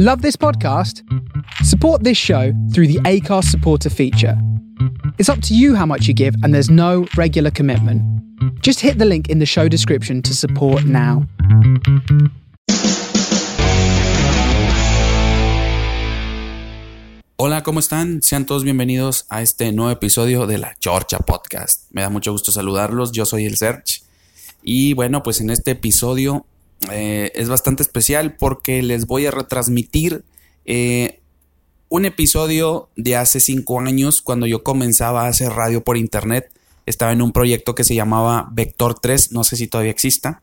Love this podcast? Support this show through the ACARS supporter feature. It's up to you how much you give, and there's no regular commitment. Just hit the link in the show description to support now. Hola, ¿cómo están? Sean todos bienvenidos a este nuevo episodio de la Chorcha Podcast. Me da mucho gusto saludarlos, yo soy el Serge. Y bueno, pues en este episodio eh, es bastante especial porque les voy a retransmitir eh, un episodio de hace cinco años cuando yo comenzaba a hacer radio por internet. Estaba en un proyecto que se llamaba Vector 3, no sé si todavía exista.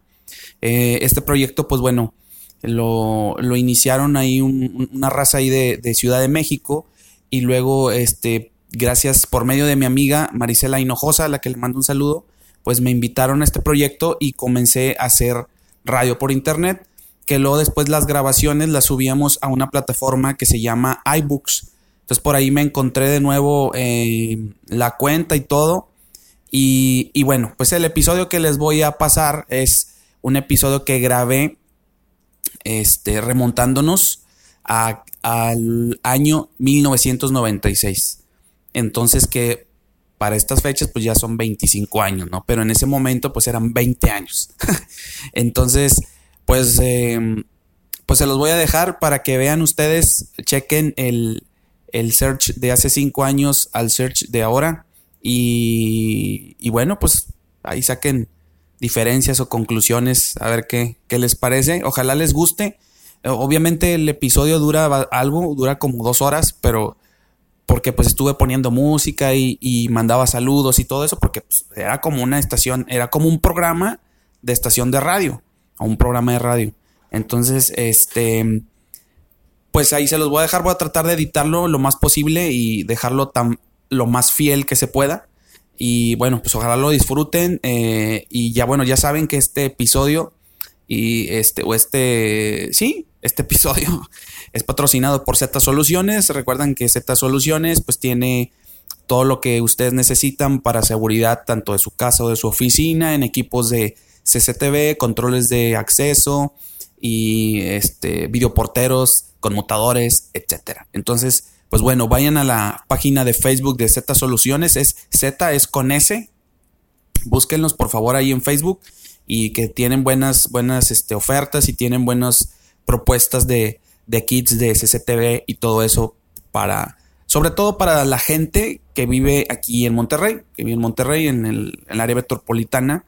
Eh, este proyecto, pues bueno, lo, iniciaron ahí una raza ahí de, de, Ciudad de México y luego, este, gracias por medio de mi amiga Marisela Hinojosa, a la que le mando un saludo, pues me invitaron a este proyecto y comencé a hacer radio por internet, que luego después las grabaciones las subíamos a una plataforma que se llama iBooks. Entonces por ahí me encontré de nuevo eh, la cuenta y todo. Y, bueno, pues el episodio que les voy a pasar es un episodio que grabé este, remontándonos al año 1996. Entonces que para estas fechas pues ya son 25 años, ¿no? Pero en ese momento pues eran 20 años. Entonces, pues, em, pues se los voy a dejar para que vean ustedes, chequen el, el search de hace 5 años al search de ahora y, y, bueno, pues ahí saquen diferencias o conclusiones, a ver qué, qué les parece. Ojalá les guste. Obviamente el episodio dura algo, dura como dos horas, pero porque pues estuve poniendo música y, mandaba saludos y todo eso, porque pues, era como una estación, era como un programa de estación de radio, o un programa de radio. Entonces, este, pues ahí se los voy a dejar, voy a tratar de editarlo lo más posible y dejarlo tan, lo más fiel que se pueda. Y bueno, pues ojalá lo disfruten. Eh, y ya bueno, ya saben que este episodio y este, o este, sí, este episodio es patrocinado por Z Soluciones. Recuerdan que Z Soluciones pues tiene todo lo que ustedes necesitan para seguridad tanto de su casa o de su oficina, en equipos de CCTV, controles de acceso y este videoporteros, conmutadores, etcétera. Entonces, pues bueno, vayan a la página de Facebook de Z Soluciones, es Z es con S. Búsquenlos por favor ahí en Facebook y que tienen buenas, buenas este, ofertas y tienen buenas propuestas de, de kits de CCTV y todo eso para, sobre todo para la gente que vive aquí en Monterrey, que vive en Monterrey, en el, área metropolitana,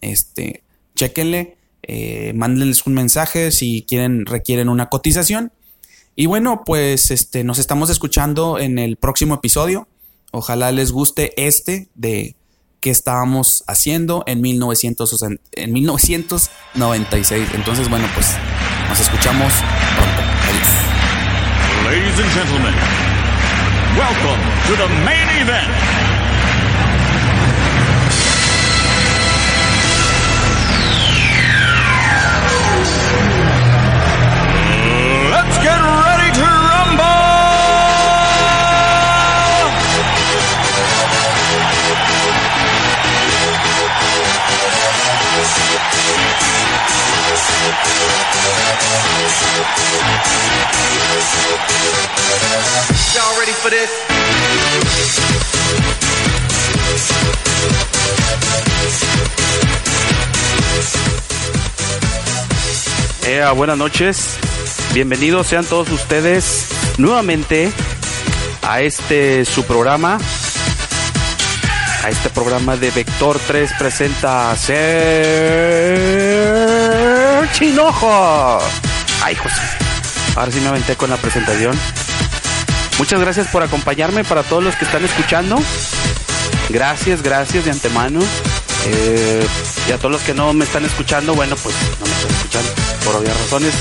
este, chequenle, eh, mándenles un mensaje si quieren, requieren una cotización. Y bueno, pues este, nos estamos escuchando en el próximo episodio. Ojalá les guste este de que estábamos haciendo en, 1900, en 1996. Entonces, bueno, pues nos escuchamos pronto. Adiós. Ladies and gentlemen, welcome to the main event. Y'all ready for this? Buenas noches, bienvenidos sean todos ustedes nuevamente a este su programa, a este programa de Vector 3 presenta Chinojo. Ay, José. Ahora sí me aventé con la presentación. Muchas gracias por acompañarme para todos los que están escuchando. Gracias, gracias de antemano. Eh, y a todos los que no me están escuchando, bueno, pues no me están escuchando por obvias razones.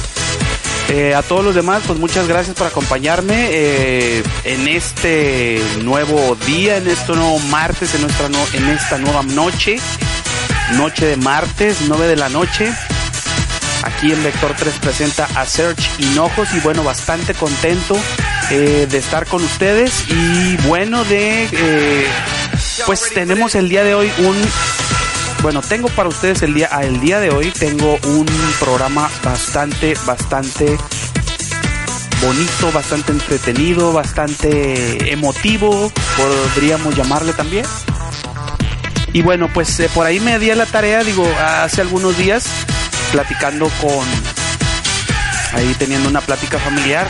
Eh, a todos los demás, pues muchas gracias por acompañarme eh, en este nuevo día, en este nuevo martes, en, nuestra en esta nueva noche, noche de martes, 9 de la noche. Aquí en Vector 3 presenta a Search Hinojos y bueno, bastante contento eh, de estar con ustedes y bueno, de pues tenemos el día de hoy un bueno, tengo para ustedes el día, el día de hoy tengo un programa bastante, bastante bonito, bastante entretenido, bastante emotivo, podríamos llamarle también. Y bueno, pues eh, por ahí me di a la tarea, digo, hace algunos días, platicando con, ahí teniendo una plática familiar,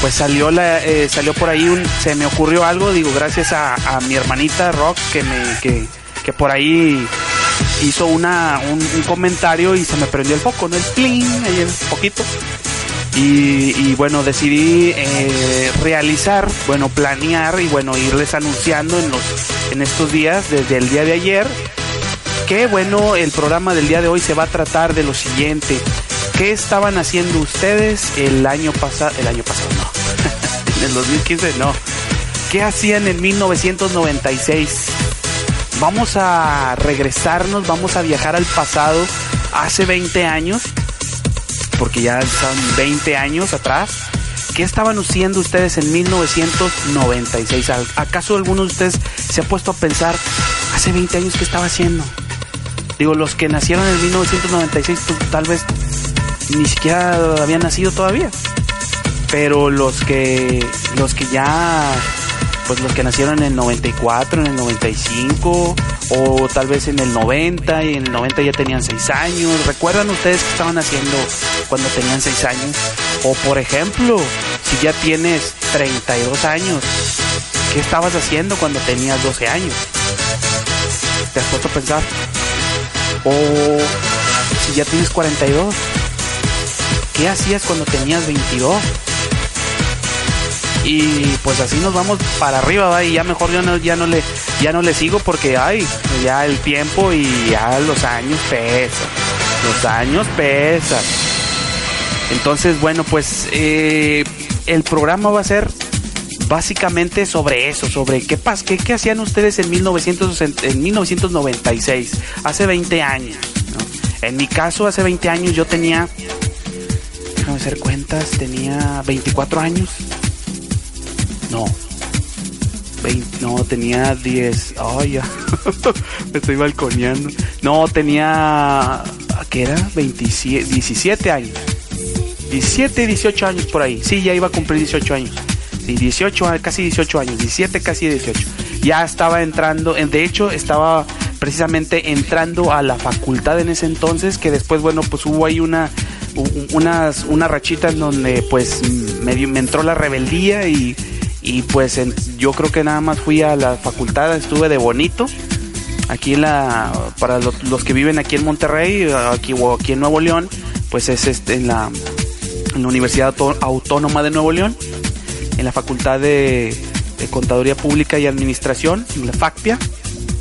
pues salió la, eh, salió por ahí un, se me ocurrió algo, digo, gracias a, mi hermanita Rock que me, que, por ahí hizo una, un, comentario y se me prendió el foco, ¿no? El pling, ahí un poquito. Y, bueno, decidí eh, realizar, bueno, planear y bueno, irles anunciando en, los, en estos días, desde el día de ayer, que bueno, el programa del día de hoy se va a tratar de lo siguiente. ¿Qué estaban haciendo ustedes el año pasado? El año pasado no. en el 2015 no. ¿Qué hacían en 1996? Vamos a regresarnos, vamos a viajar al pasado hace 20 años porque ya son 20 años atrás. ¿Qué estaban haciendo ustedes en 1996? ¿Acaso alguno de ustedes se ha puesto a pensar, hace 20 años qué estaba haciendo? Digo, los que nacieron en 1996 pues, tal vez ni siquiera habían nacido todavía. Pero los que los que ya pues los que nacieron en el 94, en el 95 o tal vez en el 90 y en el 90 ya tenían 6 años. ¿Recuerdan ustedes qué estaban haciendo cuando tenían 6 años? O por ejemplo, si ya tienes 32 años, ¿qué estabas haciendo cuando tenías 12 años? ¿Te has puesto a pensar? O si ya tienes 42, ¿qué hacías cuando tenías 22? y pues así nos vamos para arriba ¿va? y ya mejor yo no, ya no le ya no le sigo porque ay ya el tiempo y ya los años pesan los años pesan entonces bueno pues eh, el programa va a ser básicamente sobre eso sobre qué qué, qué hacían ustedes en 1900 en 1996 hace 20 años en mi caso hace 20 años yo tenía déjame hacer cuentas tenía 24 años no. 20, no, tenía 10. Ay, ya. Me estoy balconeando. No, tenía. ¿Qué era? 27, 17 años. 17, 18 años por ahí. Sí, ya iba a cumplir 18 años. Sí, 18, casi 18 años. 17, casi 18. Ya estaba entrando. De hecho, estaba precisamente entrando a la facultad en ese entonces. Que después, bueno, pues hubo ahí una. Una rachita en donde pues me, entró la rebeldía y y pues yo creo que nada más fui a la facultad, estuve de bonito. Aquí la, para los, que viven aquí en Monterrey, aquí o aquí en Nuevo León, pues es este, la, en la Universidad Autónoma de Nuevo León, en la Facultad de, Contaduría Pública y Administración, la FACPIA,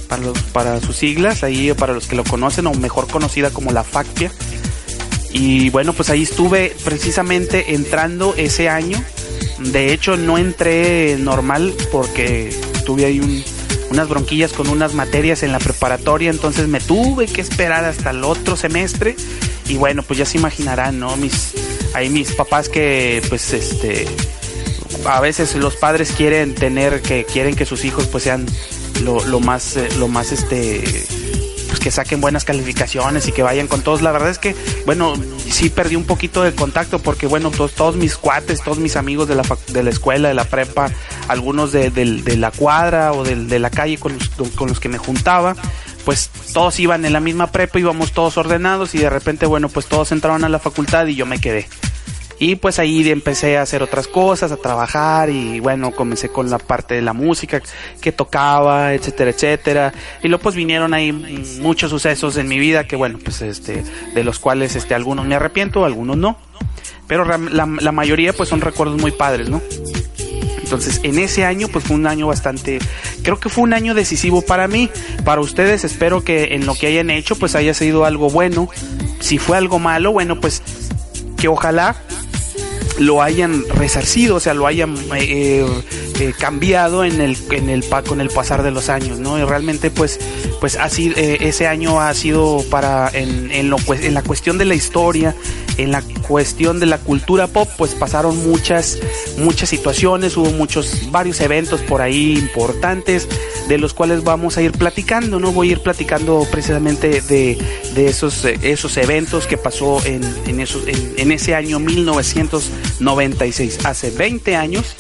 para, los, para sus siglas, ahí para los que lo conocen, o mejor conocida como la FACPIA. Y bueno, pues ahí estuve precisamente entrando ese año de hecho, no entré normal porque tuve ahí unas bronquillas con unas materias en la preparatoria, entonces me tuve que esperar hasta el otro semestre. Y bueno, pues ya se imaginarán, ¿no? Mis, ahí mis papás que, pues, este, a veces los padres quieren tener, que quieren que sus hijos, pues, sean lo, más, eh, lo más, este, pues que saquen buenas calificaciones y que vayan con todos. La verdad es que, bueno, sí perdí un poquito de contacto porque, bueno, todos, todos mis cuates, todos mis amigos de la, de la escuela, de la prepa, algunos de, la cuadra o de, la calle con los, con los que me juntaba, pues todos iban en la misma prepa, íbamos todos ordenados y de repente, bueno, pues todos entraron a la facultad y yo me quedé. Y pues ahí empecé a hacer otras cosas, a trabajar y bueno, comencé con la parte de la música que tocaba, etcétera, etcétera. Y luego pues vinieron ahí muchos sucesos en mi vida que bueno, pues este, de los cuales este, algunos me arrepiento, algunos no. Pero la, la mayoría pues son recuerdos muy padres, ¿no? Entonces, en ese año, pues fue un año bastante, creo que fue un año decisivo para mí. Para ustedes, espero que en lo que hayan hecho, pues haya sido algo bueno. Si fue algo malo, bueno, pues que ojalá lo hayan resarcido, o sea, lo hayan eh, eh, cambiado en el, en el con el pasar de los años, ¿no? Y realmente, pues, pues así eh, ese año ha sido para en, en, lo, en la cuestión de la historia, en la cuestión de la cultura pop, pues pasaron muchas, muchas situaciones, hubo muchos, varios eventos por ahí importantes. De los cuales vamos a ir platicando, ¿no? Voy a ir platicando precisamente de, de esos, esos eventos que pasó en, en, esos, en, ese año 1996, hace 20 años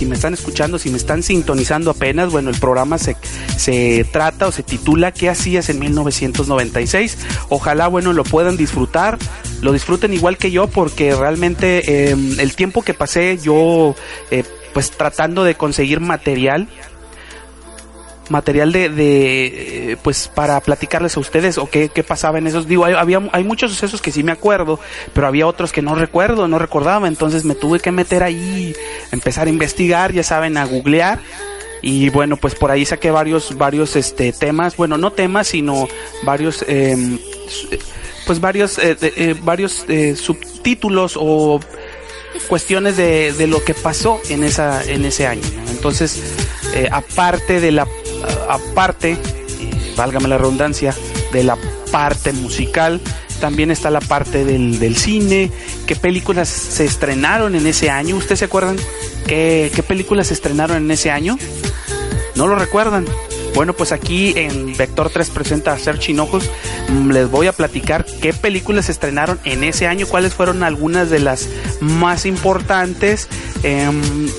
si me están escuchando, si me están sintonizando apenas, bueno, el programa se, se trata o se titula ¿Qué hacías en 1996? Ojalá, bueno, lo puedan disfrutar, lo disfruten igual que yo, porque realmente eh, el tiempo que pasé yo, eh, pues tratando de conseguir material, material de, de, pues para platicarles a ustedes o qué, qué pasaba en esos digo hay, había hay muchos sucesos que sí me acuerdo pero había otros que no recuerdo no recordaba entonces me tuve que meter ahí empezar a investigar ya saben a googlear y bueno pues por ahí saqué varios varios este temas bueno no temas sino varios eh, pues varios eh, eh, varios eh, subtítulos o cuestiones de, de, lo que pasó en esa en ese año entonces eh, aparte de la aparte válgame la redundancia de la parte musical. También está la parte del, del, cine. Qué películas se estrenaron en ese año ustedes se acuerdan qué, qué películas se estrenaron en ese año no lo recuerdan bueno, pues aquí en Vector 3 presenta a Ser Chinojos. Les voy a platicar qué películas se estrenaron en ese año, cuáles fueron algunas de las más importantes. Eh,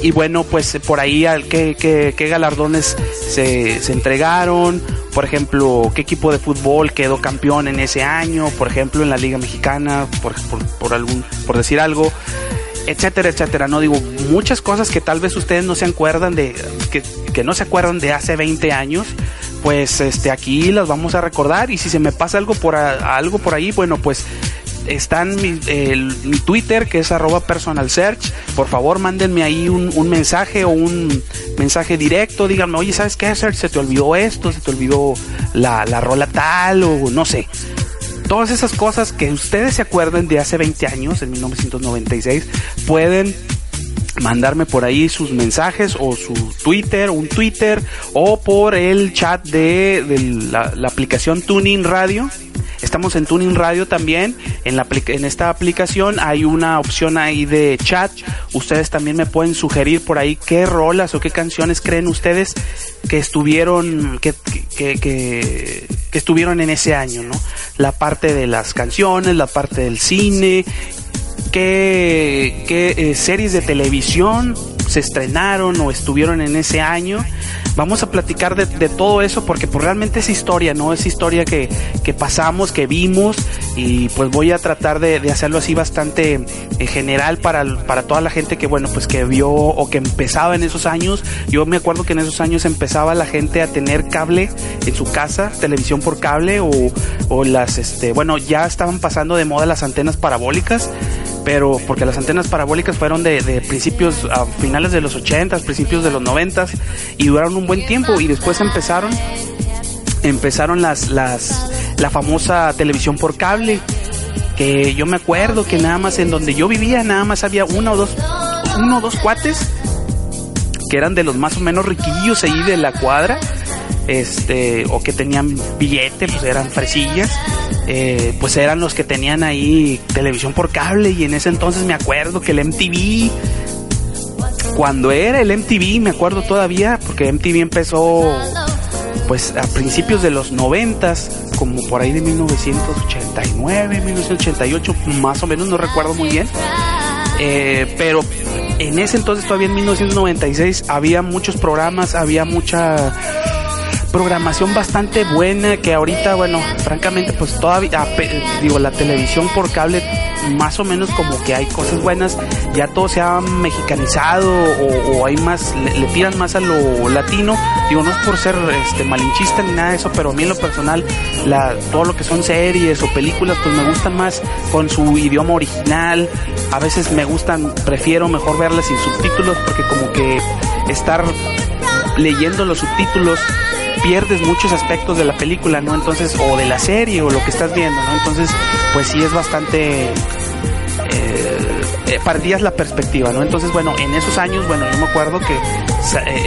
y bueno, pues por ahí qué, qué, qué galardones se, se, entregaron. Por ejemplo, qué equipo de fútbol quedó campeón en ese año. Por ejemplo, en la Liga Mexicana, por, por, por algún, por decir algo etcétera, etcétera. No digo muchas cosas que tal vez ustedes no se acuerdan de, que, que, no se acuerdan de hace 20 años. Pues este aquí las vamos a recordar y si se me pasa algo por algo por ahí, bueno, pues están mi, mi, Twitter que es arroba personal search. Por favor, mándenme ahí un, un, mensaje o un mensaje directo. Díganme, oye, ¿sabes qué, Search? Se te olvidó esto, se te olvidó la, la rola tal o no sé todas esas cosas que ustedes se acuerden de hace 20 años, en 1996, pueden mandarme por ahí sus mensajes o su Twitter, un Twitter o por el chat de, la, la, aplicación Tuning Radio. Estamos en Tuning Radio también. En, la, en esta aplicación hay una opción ahí de chat. Ustedes también me pueden sugerir por ahí qué rolas o qué canciones creen ustedes que estuvieron, que, que, estuvieron en ese año, ¿no? La parte de las canciones, la parte del cine, qué, qué eh, series de televisión se estrenaron o estuvieron en ese año. Vamos a platicar de, todo eso porque pues realmente es historia, ¿no? Es historia que, pasamos, que vimos y pues voy a tratar de, hacerlo así bastante eh, general para, para toda la gente que bueno pues que vio o que empezaba en esos años. Yo me acuerdo que en esos años empezaba la gente a tener cable en su casa, televisión por cable o, o las este bueno ya estaban pasando de moda las antenas parabólicas pero porque las antenas parabólicas fueron de, principios a finales de los 80, principios de los 90 y duraron un buen tiempo y después empezaron empezaron las las la famosa televisión por cable que yo me acuerdo que nada más en donde yo vivía nada más había uno o dos uno o dos cuates que eran de los más o menos riquillos ahí de la cuadra este o que tenían billete pues eran fresillas eh, pues eran los que tenían ahí televisión por cable y en ese entonces me acuerdo que el MTV cuando era el MTV me acuerdo todavía porque MTV empezó pues a principios de los noventas como por ahí de 1989 1988 más o menos no recuerdo muy bien. Eh, pero en ese entonces todavía en 1996 había muchos programas había mucha programación bastante buena que ahorita, bueno, francamente, pues todavía, digo, la televisión por cable, más o menos como que hay cosas buenas, ya todo se ha mexicanizado o, hay más, le, le, tiran más a lo latino, digo, no es por ser este malinchista ni nada de eso, pero a mí en lo personal, la, todo lo que son series o películas, pues me gustan más con su idioma original, a veces me gustan, prefiero mejor verlas sin subtítulos, porque como que estar leyendo los subtítulos pierdes muchos aspectos de la película, ¿no? Entonces, o de la serie o lo que estás viendo, ¿no? Entonces, pues sí es bastante... Eh, perdías la perspectiva, ¿no? Entonces, bueno, en esos años, bueno, yo me acuerdo que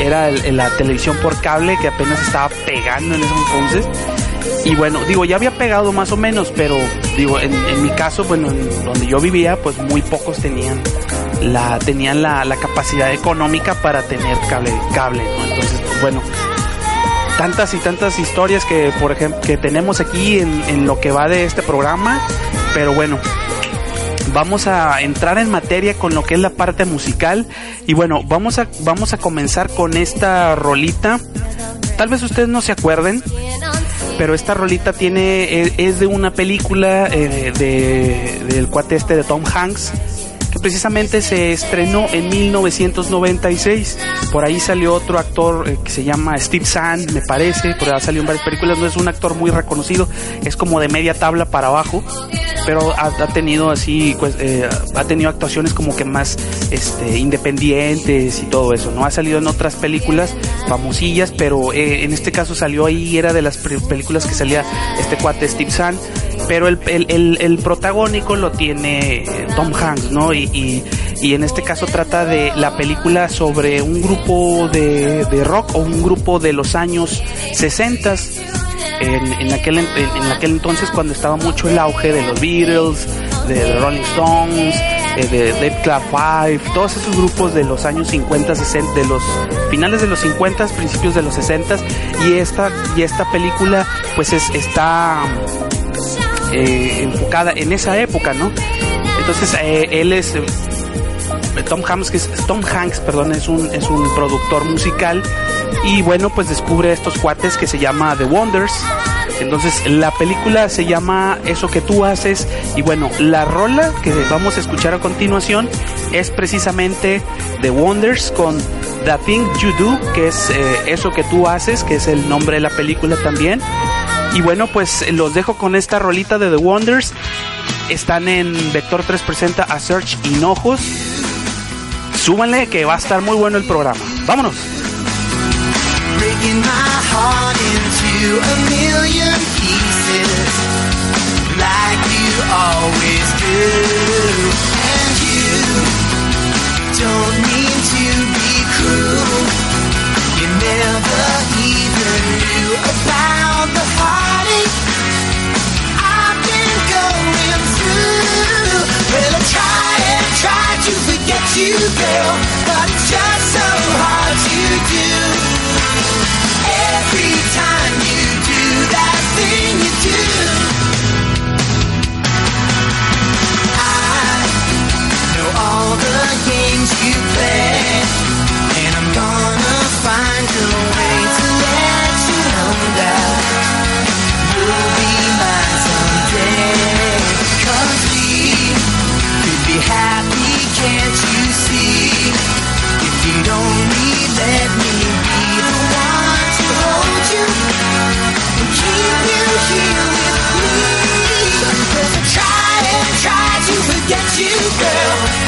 era el, la televisión por cable que apenas estaba pegando en ese entonces. Y bueno, digo, ya había pegado más o menos, pero digo, en, en mi caso, bueno, en donde yo vivía, pues muy pocos tenían la, tenían la, la capacidad económica para tener cable, cable, ¿no? Entonces, pues bueno, tantas y tantas historias que, por ejemplo, que tenemos aquí en, en lo que va de este programa. Pero bueno, vamos a entrar en materia con lo que es la parte musical y bueno vamos a vamos a comenzar con esta rolita tal vez ustedes no se acuerden pero esta rolita tiene es, es de una película eh, de, del cuate este de Tom Hanks precisamente se estrenó en 1996 por ahí salió otro actor eh, que se llama Steve Zahn me parece. Por ahí salió en varias películas. No es un actor muy reconocido. Es como de media tabla para abajo. Pero ha, ha tenido así, pues, eh, ha tenido actuaciones como que más este, independientes y todo eso, ¿no? Ha salido en otras películas famosillas, pero eh, en este caso salió ahí, era de las películas que salía este cuate Steve Zahn, pero el, el, el, protagónico lo tiene Tom Hanks, ¿no? Y, y, y, en este caso trata de la película sobre un grupo de, de rock o un grupo de los años 60 en, en, aquel, en, aquel entonces cuando estaba mucho el auge de los Beatles, de, de Rolling Stones, eh, de Dead Club 5, todos esos grupos de los años 50, 60, de los finales de los 50, principios de los 60 y esta y esta película pues es, está eh, enfocada en esa época, ¿no? Entonces eh, él es Tom Hanks, es, Tom Hanks, perdón, es un, es un productor musical y bueno, pues descubre estos cuates que se llama The Wonders. Entonces la película se llama Eso que tú haces y bueno, la rola que vamos a escuchar a continuación es precisamente The Wonders con The Thing You Do, que es eh, Eso que tú haces, que es el nombre de la película también. Y bueno, pues los dejo con esta rolita de The Wonders. Están en Vector 3 presenta a Search Hinojos. Súbanle que va a estar muy bueno el programa. Vámonos. You, girl, but it's just so hard to do. Every time you do that thing you do, I know all the games you play, and I'm gonna find a way to let you know that you'll be mine someday. Cause we could be happy, can't you to forget you, girl,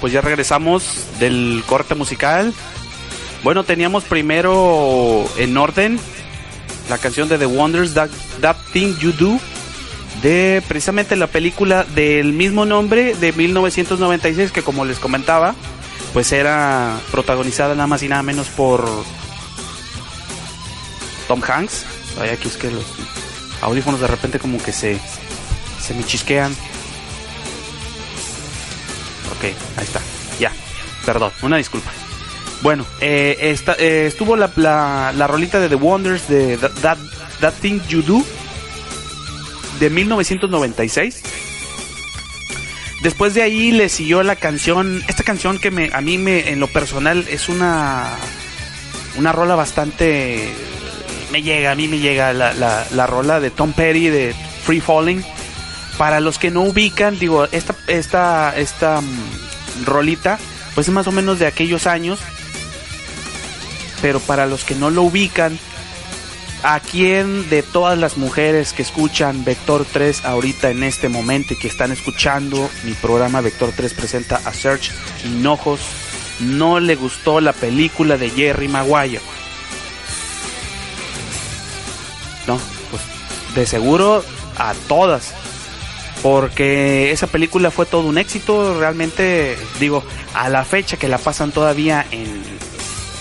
pues ya regresamos del corte musical. Bueno, teníamos primero en orden la canción de The Wonders, That, That Thing You Do, de precisamente la película del mismo nombre de 1996, que como les comentaba, pues era protagonizada nada más y nada menos por Tom Hanks. Ay, aquí es que los audífonos de repente como que se, se me chisquean. Ok, ahí está. Ya, perdón, una disculpa. Bueno, eh, eh, estuvo la, la, la rolita de The Wonders de That, That, That Thing You Do de 1996. Después de ahí le siguió la canción, esta canción que me, a mí me, en lo personal es una, una rola bastante, me llega, a mí me llega la, la, la rola de Tom Petty de Free Falling. Para los que no ubican, digo, esta, esta, esta mm, rolita, pues es más o menos de aquellos años. Pero para los que no lo ubican, ¿a quién de todas las mujeres que escuchan Vector 3 ahorita en este momento y que están escuchando mi programa Vector 3 presenta a Search Hinojos no le gustó la película de Jerry Maguire? No, pues de seguro a todas. Porque esa película fue todo un éxito, realmente, digo, a la fecha que la pasan todavía en,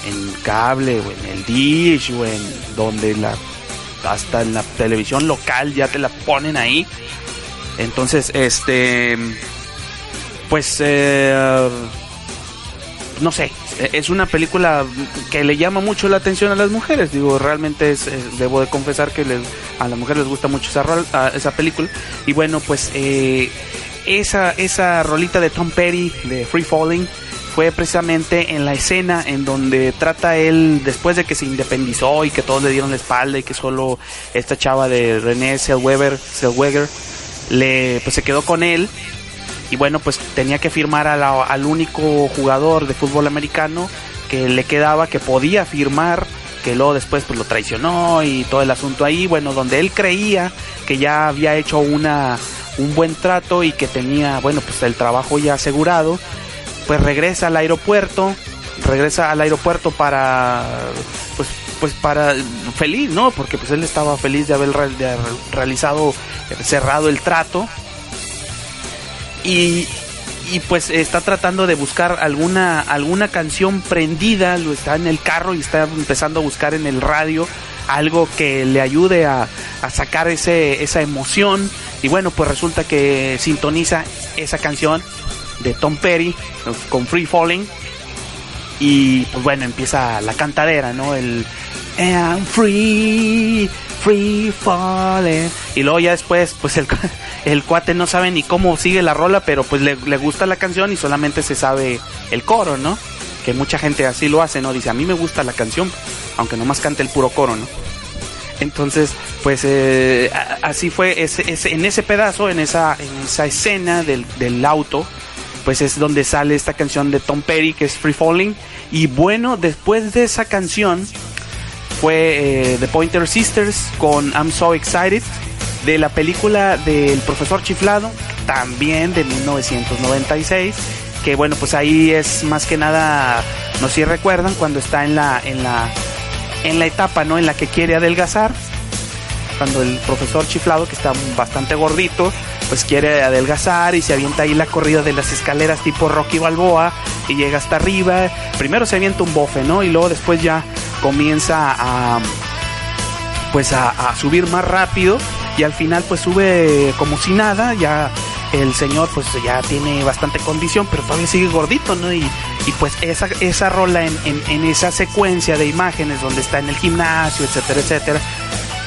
en cable o en el dish o en donde la hasta en la televisión local ya te la ponen ahí. Entonces este pues eh, no sé es una película que le llama mucho la atención a las mujeres. Digo realmente es, debo de confesar que les- a las mujeres les gusta mucho esa, rol- a- película. Y bueno pues eh, esa esa rolita de Tom Petty de Free Falling fue precisamente en la escena en donde trata él después de que se independizó y que todos le dieron la espalda y que solo esta chava de René Zellweger, Zellweger le pues se quedó con él. Y bueno pues tenía que firmar a la- al único jugador de fútbol americano que le quedaba que podía firmar que luego después pues lo traicionó y todo el asunto ahí. Bueno donde él creía que ya había hecho una un buen trato y que tenía bueno pues el trabajo ya asegurado pues regresa al aeropuerto, regresa al aeropuerto para pues pues para feliz, ¿no? Porque pues él estaba feliz de haber, realizado eh, cerrado el trato. Y y pues está tratando de buscar alguna alguna canción prendida, lo está en el carro y está empezando a buscar en el radio algo que le ayude a, a sacar ese, esa emoción. Y bueno pues resulta que sintoniza esa canción de Tom Petty con Free Falling. Y pues bueno empieza la cantadera no el I'm free free falling y luego ya después pues el, el cuate no sabe ni cómo sigue la rola pero pues le, le gusta la canción y solamente se sabe el coro no que mucha gente así lo hace no dice a mí me gusta la canción aunque nomás cante el puro coro no entonces, pues eh, así fue ese- en ese pedazo, en esa, en esa escena del, del auto, pues es donde sale esta canción de Tom Petty que es Free Falling. Y bueno, después de esa canción fue eh, The Pointer Sisters con I'm So Excited de la película del profesor chiflado, también de 1996, que bueno, pues ahí es más que nada, no sé si recuerdan, cuando está en la, en la, en la etapa, ¿no? En la que quiere adelgazar, cuando el profesor chiflado, que está bastante gordito, pues quiere adelgazar y se avienta ahí la corrida de las escaleras tipo Rocky Balboa y llega hasta arriba. Primero se avienta un bofe, ¿no? Y luego después ya comienza a pues a, subir más rápido y al final pues sube como si nada, ya el señor pues ya tiene bastante condición, pero todavía sigue gordito, ¿no? Y, pues esa, esa rola en, en esa secuencia de imágenes donde está en el gimnasio, etcétera, etcétera,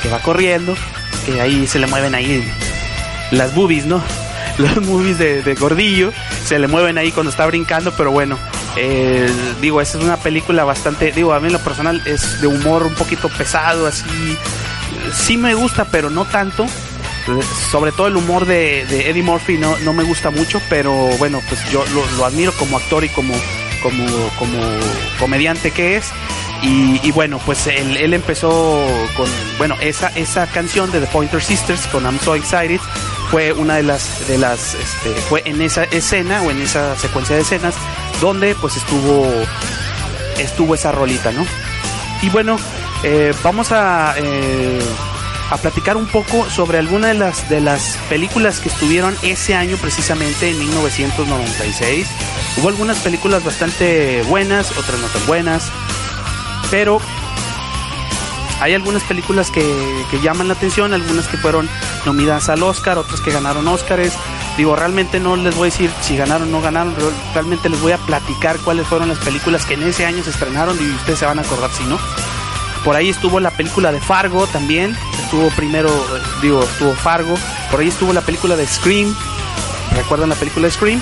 que va corriendo, que ahí se le mueven ahí las boobies, ¿no? Los movies de, gordillo se le mueven ahí cuando está brincando, pero bueno, eh, digo, esa es una película bastante, digo, a mí en lo personal es de humor un poquito pesado, así, sí me gusta, pero no tanto. Sobre todo el humor de, de Eddie Murphy no, no me gusta mucho, pero bueno, pues yo lo, lo admiro como actor y como, como, como comediante que es. Y, bueno, pues él, él empezó con, bueno, esa, esa canción de The Pointer Sisters con I'm So Excited fue una de las, de las, este, fue en esa escena o en esa secuencia de escenas donde pues estuvo, estuvo esa rolita, ¿no? Y bueno, eh, vamos a, eh, a platicar un poco sobre algunas de las, de las películas que estuvieron ese año precisamente en 1996. Hubo algunas películas bastante buenas, otras no tan buenas, pero hay algunas películas que, que llaman la atención, algunas que fueron nominadas al Oscar, otras que ganaron Oscars. Digo, realmente no les voy a decir si ganaron o no ganaron, re- realmente les voy a platicar cuáles fueron las películas que en ese año se estrenaron y ustedes se van a acordar si no. Por ahí estuvo la película de Fargo también, estuvo primero, digo, estuvo Fargo, por ahí estuvo la película de Scream, ¿recuerdan la película de Scream?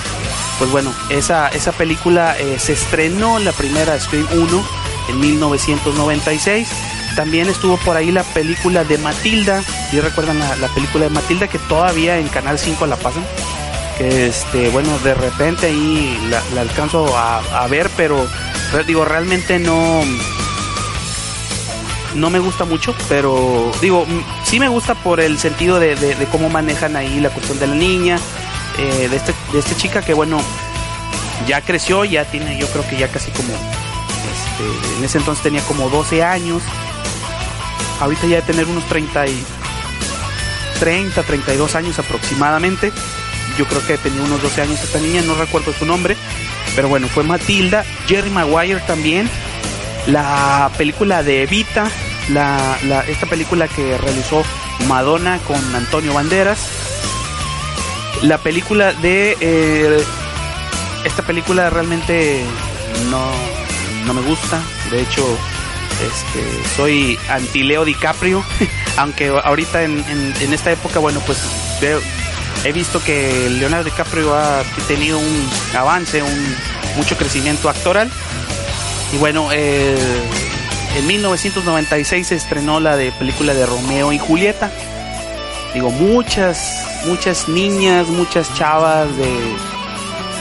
Pues bueno, esa, esa película eh, se estrenó la primera Scream 1 en 1996. También estuvo por ahí la película de Matilda. ¿Sí recuerdan la, la película de Matilda que todavía en Canal 5 la pasan? Que este, bueno, de repente ahí la, alcanzo a, ver, pero digo, realmente no. No me gusta mucho, pero digo, sí me gusta por el sentido de cómo manejan ahí la cuestión de la niña, eh, de, este, de esta chica que, bueno, ya creció, ya tiene, yo creo que ya casi como, este, en ese entonces tenía como 12 años, ahorita ya de tener unos 30, y, 30, 32 años aproximadamente, yo creo que tenía unos 12 años esta niña, no recuerdo su nombre, pero bueno, fue Matilda, Jerry Maguire también, la película de Evita, la, esta película que realizó Madonna con Antonio Banderas, la película de eh, esta película realmente no, no me gusta. De hecho, este, soy anti Leo DiCaprio. Aunque ahorita en, en- en esta época, bueno, pues veo- he visto que Leonardo DiCaprio ha tenido un avance, un mucho crecimiento actoral. Y bueno, eh, en 1996 se estrenó la de película de Romeo y Julieta. Digo, muchas, muchas niñas, muchas chavas de,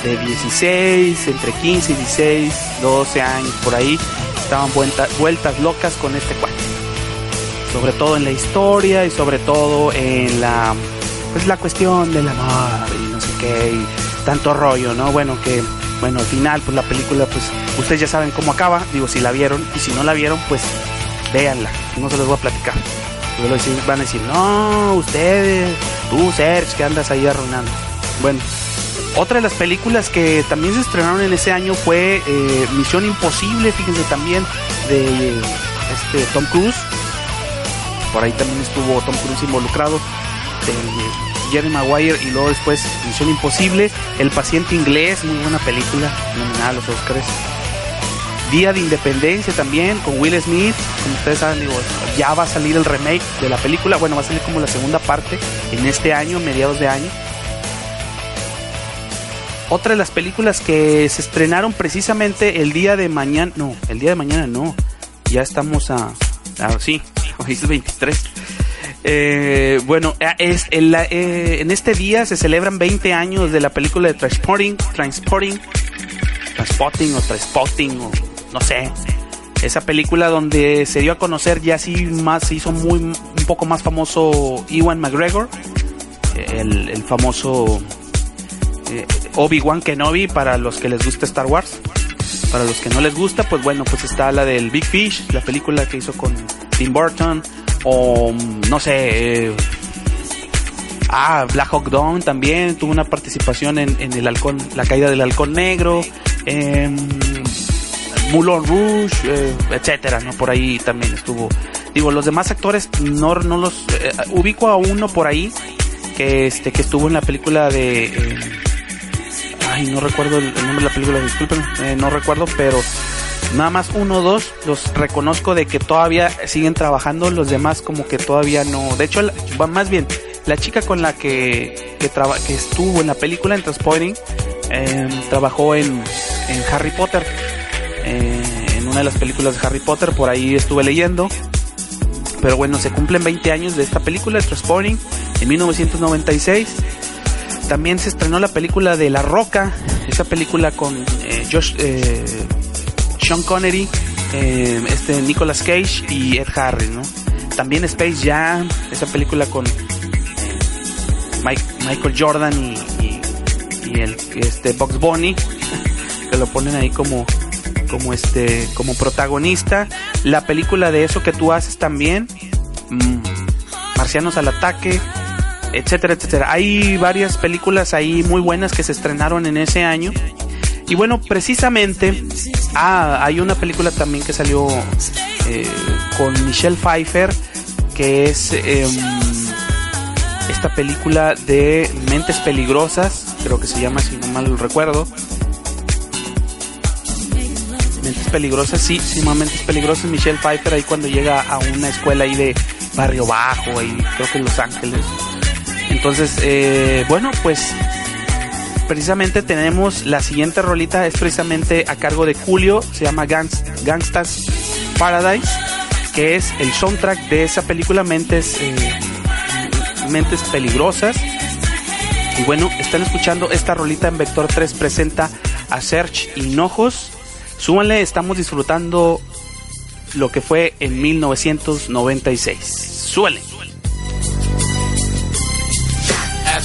de 16, entre 15 y 16, 12 años por ahí, estaban vuelta- vueltas locas con este cuate. Sobre todo en la historia y sobre todo en la pues la cuestión del amor y no sé qué y tanto rollo, ¿no? Bueno, que bueno, al final pues la película pues ustedes ya saben cómo acaba, digo si la vieron y si no la vieron pues véanla, no se los voy a platicar. Van a decir, no, ustedes, tú, Serge, que andas ahí arruinando. Bueno, otra de las películas que también se estrenaron en ese año fue eh, Misión Imposible, fíjense también, de eh, este, Tom Cruise. Por ahí también estuvo Tom Cruise involucrado. de Jerry Maguire y luego después Misión Imposible. El paciente inglés, muy buena película, nominada a los Oscars. Día de Independencia también con Will Smith. Como ustedes saben, digo, ya va a salir el remake de la película. Bueno, va a salir como la segunda parte en este año, mediados de año. Otra de las películas que se estrenaron precisamente el día de mañana. No, el día de mañana no. Ya estamos a. a sí, hoy es 23. Eh, bueno, es eh, en este día se celebran 20 años de la película de Transporting, Transporting, Transpotting o Transpotting o no sé. Esa película donde se dio a conocer ya así más, se hizo muy un poco más famoso Ewan McGregor, el famoso eh, Obi-Wan Kenobi para los que les gusta Star Wars. Para los que no les gusta, pues bueno, pues está la del Big Fish, la película que hizo con Tim Burton, o mm, no sé, eh, ah, Black Hawk Down también tuvo una participación en, en el halcón, la caída del halcón negro, em, Moulin Rouge, eh, etcétera, ¿no? Por ahí también estuvo. Digo, los demás actores no, no los eh, ubico a uno por ahí que este que estuvo en la película de eh, ay, no recuerdo el, nombre de la película, disculpen, eh, no recuerdo, pero nada más uno o dos los reconozco de que todavía siguen trabajando, los demás como que todavía no. De hecho, la- más bien, la chica con la que, que, estuvo en la película en Transporting eh, trabajó en, en Harry Potter, eh, en una de las películas de Harry Potter, por ahí estuve leyendo. Pero bueno, se cumplen 20 años de esta película, Transporting, en 1996. También se estrenó la película de La Roca, esa película con eh, Josh, eh, Sean Connery, eh, este Nicolas Cage y Ed Harris, ¿no? También Space Jam, esa película con Michael Jordan y, el este Bugs Bunny, que lo ponen ahí como como este como protagonista. La película de eso que tú haces también, mm, Marcianos al ataque, etcétera, etcétera. Hay varias películas ahí muy buenas que se estrenaron en ese año. Y bueno, precisamente, ah, hay una película también que salió eh, con Michelle Pfeiffer, que es em, esta película de Mentes Peligrosas, creo que se llama, si no mal recuerdo. Mentes Peligrosas, sí, sí, Mentes Peligrosas, Michelle Pfeiffer ahí cuando llega a una escuela ahí de Barrio Bajo, ahí creo que en Los Ángeles. Entonces, eh, bueno, pues precisamente tenemos la siguiente rolita, es precisamente a cargo de Julio, se llama Gangs, Gangstas Paradise, que es el soundtrack de esa película Mentes, eh, Mentes Peligrosas. Y bueno, están escuchando esta rolita en Vector 3 presenta a Serge Hinojos. Súbanle, estamos disfrutando lo que fue en 1996. Súbanle.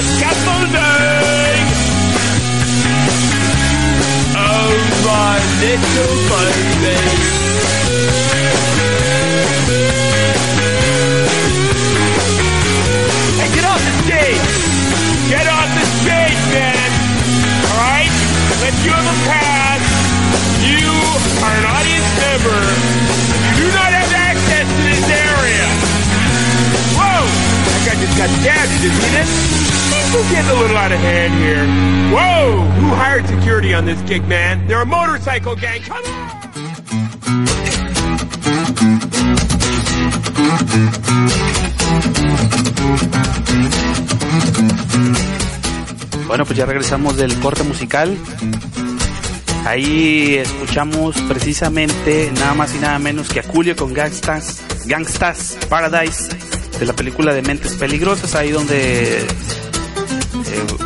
Scaffolding. Oh, my little baby. Get off the stage! Get off the stage, man! Alright? Let you have a pass. You are an audience member. Who hired security on this gig, man? They're a motorcycle gang. Bueno, pues ya regresamos del corte musical. Ahí escuchamos precisamente nada más y nada menos que a Julio con Gangstas, Gangstas Paradise de la película de Mentes Peligrosas, ahí donde, eh,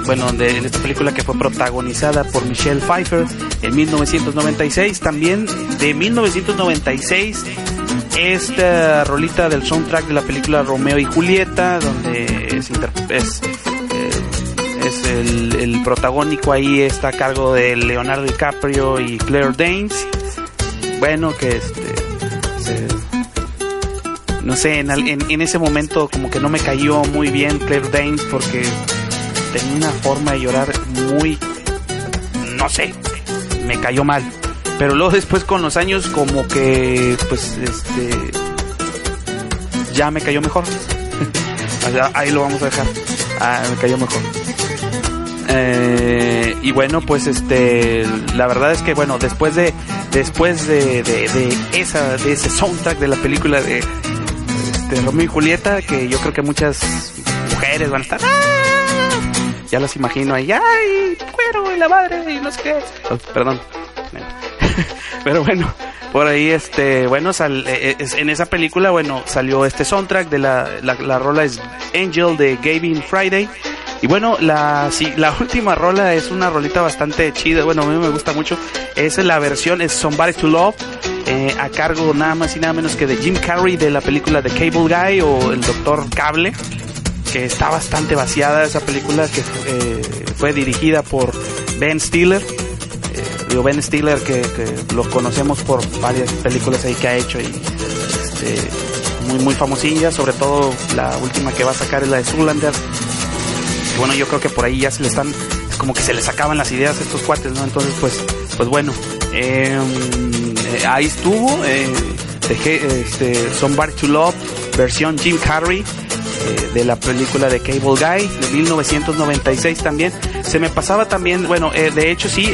bueno, donde en esta película que fue protagonizada por Michelle Pfeiffer en 1996, también de 1996 esta rolita del soundtrack de la película Romeo y Julieta, donde es, es, eh, es el, el protagónico ahí está a cargo de Leonardo DiCaprio y Claire Danes. Bueno, que este. se- no sé, en, en, en ese momento como que no me cayó muy bien Claire Danes porque tenía una forma de llorar muy. No sé, me cayó mal. Pero luego después con los años como que pues este ya me cayó mejor. Ahí lo vamos a dejar. Ah, me cayó mejor. Eh, y bueno, pues este, la verdad es que bueno, después de, después de, de, de esa, de ese soundtrack de la película de, de Romeo y Julieta, que yo creo que muchas mujeres van a estar, "Ah", ya las imagino ahí, ay, cuero y la madre y no sé qué. Oh, perdón. Pero bueno, por ahí, este, bueno, sal- eh, es- en esa película, bueno, salió este soundtrack de la, la, la rola es Angel de Gavin Friday. Y bueno, la, sí, la última rola es una rolita bastante chida, bueno, a mí me gusta mucho. Es la versión, es Somebody to Love, eh, a cargo nada más y nada menos que de Jim Carrey de la película The Cable Guy o El Doctor Cable, que está bastante vaciada esa película que eh, fue dirigida por Ben Stiller. Eh, Ben Stiller que, lo conocemos por varias películas ahí que ha hecho y este, muy muy famosillas, sobre todo la última que va a sacar es la de Zoolander. Y bueno, yo creo que por ahí ya se le están, es como que se les acaban las ideas a estos cuates, ¿no? Entonces, pues, pues bueno, eh, eh, ahí estuvo, eh, dejé este, Somebody to Love, versión Jim Carrey, de la película de Cable Guy, de 1996 también. Se me pasaba también, bueno, de hecho sí,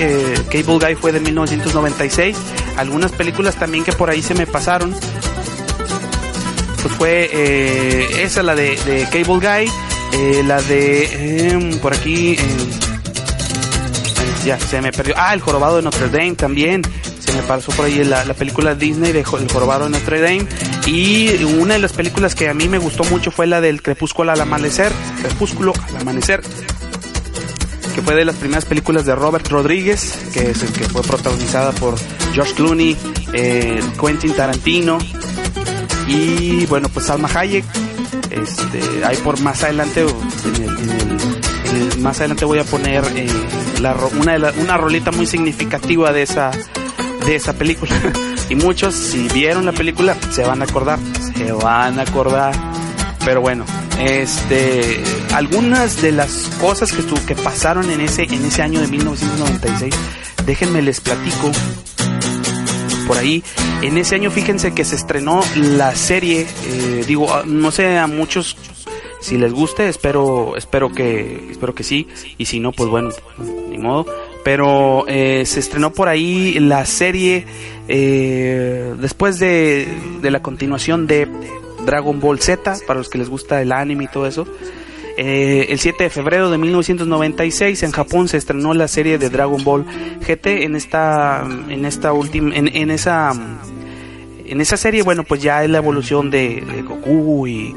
Cable Guy fue de 1996. Algunas películas también que por ahí se me pasaron. Pues fue esa, la de, de Cable Guy, la de, em, por aquí, em, ya se me perdió. Ah, El Jorobado de Notre Dame también. Se me pasó por ahí la, la película Disney de El Jorobado de Notre Dame. Y una de las películas que a mí me gustó mucho fue la del Crepúsculo al Amanecer. Crepúsculo al Amanecer. Que fue de las primeras películas de Robert Rodríguez. Que, es el que fue protagonizada por George Clooney, eh, Quentin Tarantino. Y bueno, pues Salma Hayek. Este, ahí por más adelante, en el- en el- el- más adelante voy a poner eh, la una, de una rolita muy significativa de esa, de esa película. y muchos, si vieron la película, se van a acordar. Se van a acordar. Pero bueno, este, algunas de las cosas que, estu- que pasaron en ese, en ese año de 1996, déjenme les platico por ahí. En ese año, fíjense que se estrenó la serie, eh, digo, ah, no sé a muchos si les guste, espero, espero que, espero que sí, y si no, pues bueno, ni modo. Pero eh, se estrenó por ahí la serie eh, después de, de la continuación de Dragon Ball Z, para los que les gusta el anime y todo eso. Eh, el 7 de febrero de 1996 en Japón se estrenó la serie de Dragon Ball GT en esta en esta última en, en esa en esa serie bueno pues ya es la evolución de, de Goku y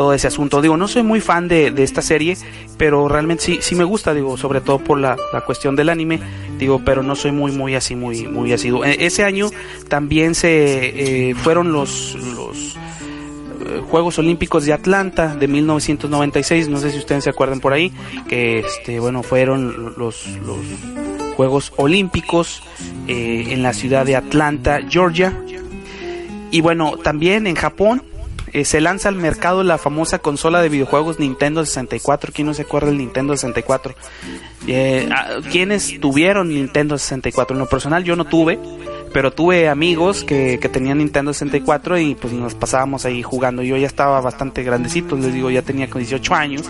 todo ese asunto digo no soy muy fan de, de esta serie pero realmente sí sí me gusta digo sobre todo por la, la cuestión del anime digo pero no soy muy muy así muy muy asiduo E- ese año también se eh, fueron los los eh, Juegos Olímpicos de Atlanta de 1996, no sé si ustedes se acuerdan por ahí, que este, bueno, fueron los, los Juegos Olímpicos eh, en la ciudad de Atlanta, Georgia. Y bueno, también en Japón eh, se lanza al mercado la famosa consola de videojuegos Nintendo 64. ¿Quién no se acuerda del Nintendo 64? Eh, ah, ¿Quiénes tuvieron Nintendo 64? En lo personal yo no tuve, pero tuve amigos que, que tenían Nintendo 64 y pues nos pasábamos ahí jugando. Yo ya estaba bastante grandecito, les digo, ya tenía 18 años.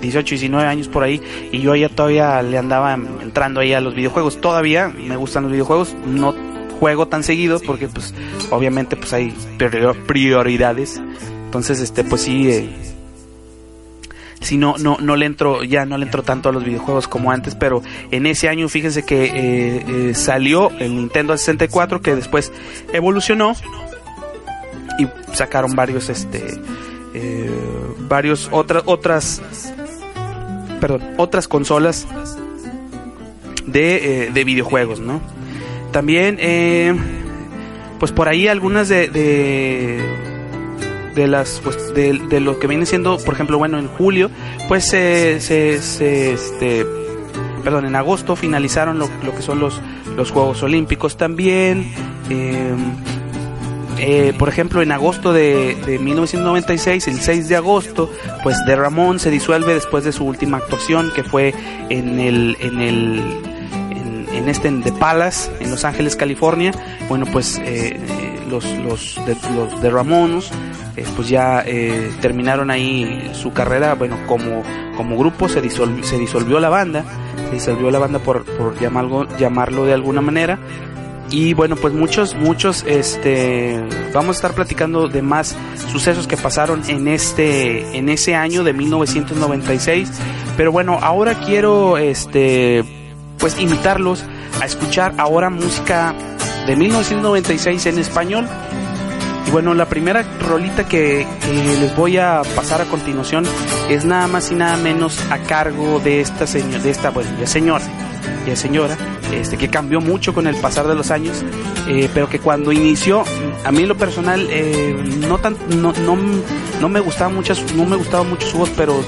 18, 19 años por ahí y yo ya todavía le andaba entrando ahí a los videojuegos. Todavía me gustan los videojuegos, no juego tan seguido porque pues obviamente pues hay prior- prioridades. Entonces este pues sí eh, si no, no, no le entro, ya no le entro tanto a los videojuegos como antes, pero en ese año fíjense que eh, eh, salió el Nintendo 64 que después evolucionó y sacaron varios este eh, varios otras otras perdón otras consolas de, de videojuegos no también eh, pues por ahí algunas de, de las pues de, de lo que viene siendo por ejemplo bueno en julio pues se, se, se, este perdón en agosto finalizaron lo, lo que son los los juegos olímpicos también eh, eh, por ejemplo, en agosto de, de 1996, el 6 de agosto, pues de Ramón se disuelve después de su última actuación, que fue en el, en el, en, este en The Palace, en Los Ángeles, California. Bueno, pues eh, eh, los, los, de, los de Ramones, eh, pues ya terminaron ahí su carrera, bueno, como, como grupo se disolvió, se disolvió la banda, se disolvió la banda por, por llamarlo, llamarlo de alguna manera. Y bueno pues muchos muchos este vamos a estar platicando de más sucesos que pasaron en este en ese año de 1996 pero bueno ahora quiero este pues invitarlos a escuchar ahora música de 1996 en español. Y bueno, la primera rolita que, les voy a pasar a continuación es nada más y nada menos a cargo de esta señora, de esta, bueno, ya señora, ya señora, este, que cambió mucho con el pasar de los años, eh, pero que cuando inició, a mí lo personal, eh, no tan, no, no, no me gustaba mucho, su- no me gustaba mucho su voz, pero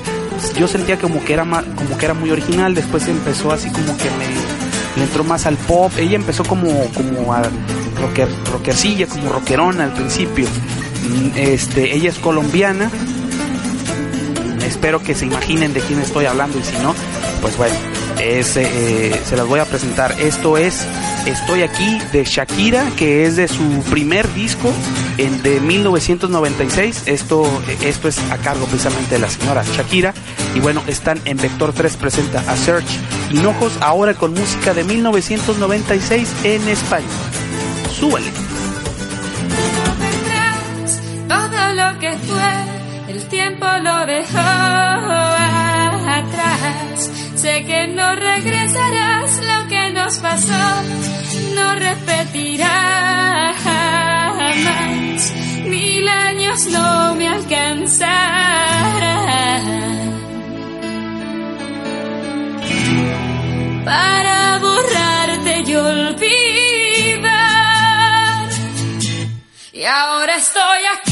yo sentía como que era ma- como que era muy original, después empezó así como que me, entró más al pop, ella empezó como, como a rocker, rockercilla, como rockerona al principio. Mm, Este, ella es colombiana. Espero que se imaginen de quién estoy hablando y si no, pues bueno, es, eh, se las voy a presentar. Esto es Estoy aquí de Shakira, que es de su primer disco de 1996. Esto, esto es a cargo precisamente de la señora Shakira. Y bueno, están en Vector 3 presenta a Search Hinojos, ahora con música de 1996 en español. Lo que fue, el tiempo lo dejó atrás. Sé que no regresarás lo que nos pasó, no repetirá jamás. Mil años no me alcanzarán para borrarte y olvidar. Y ahora estoy aquí,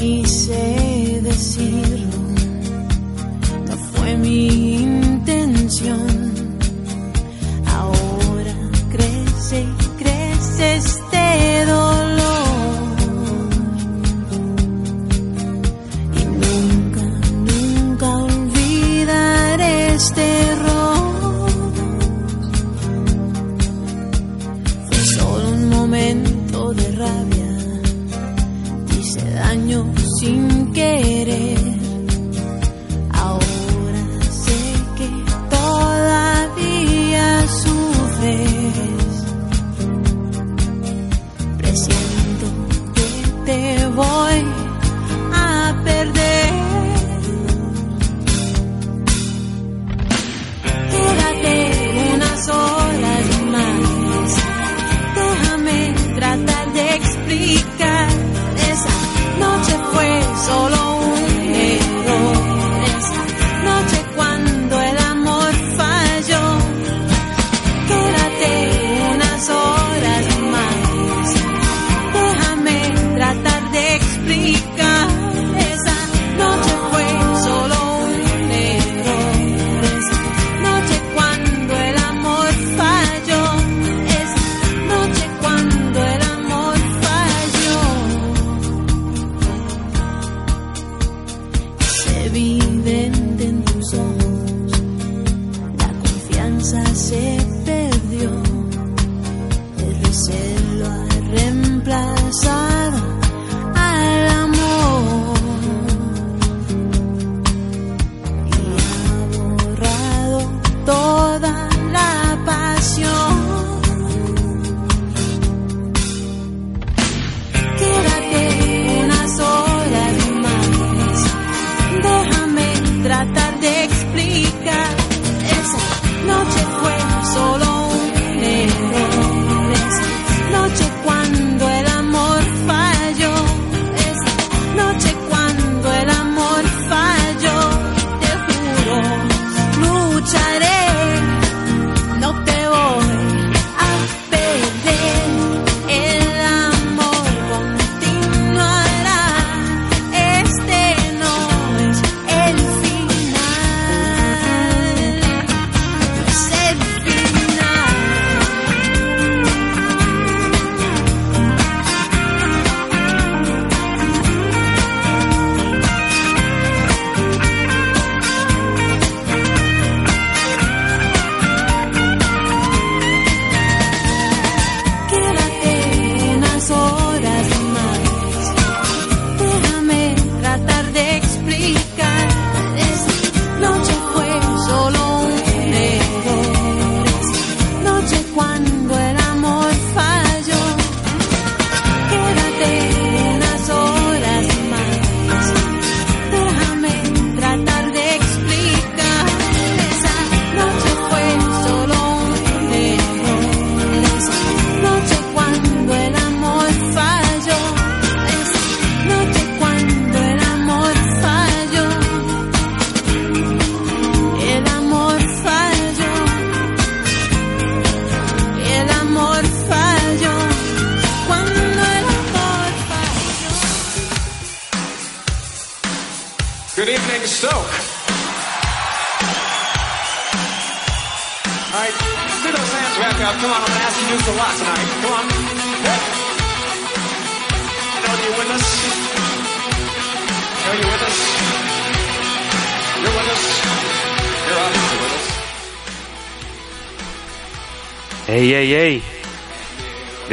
quise decirlo,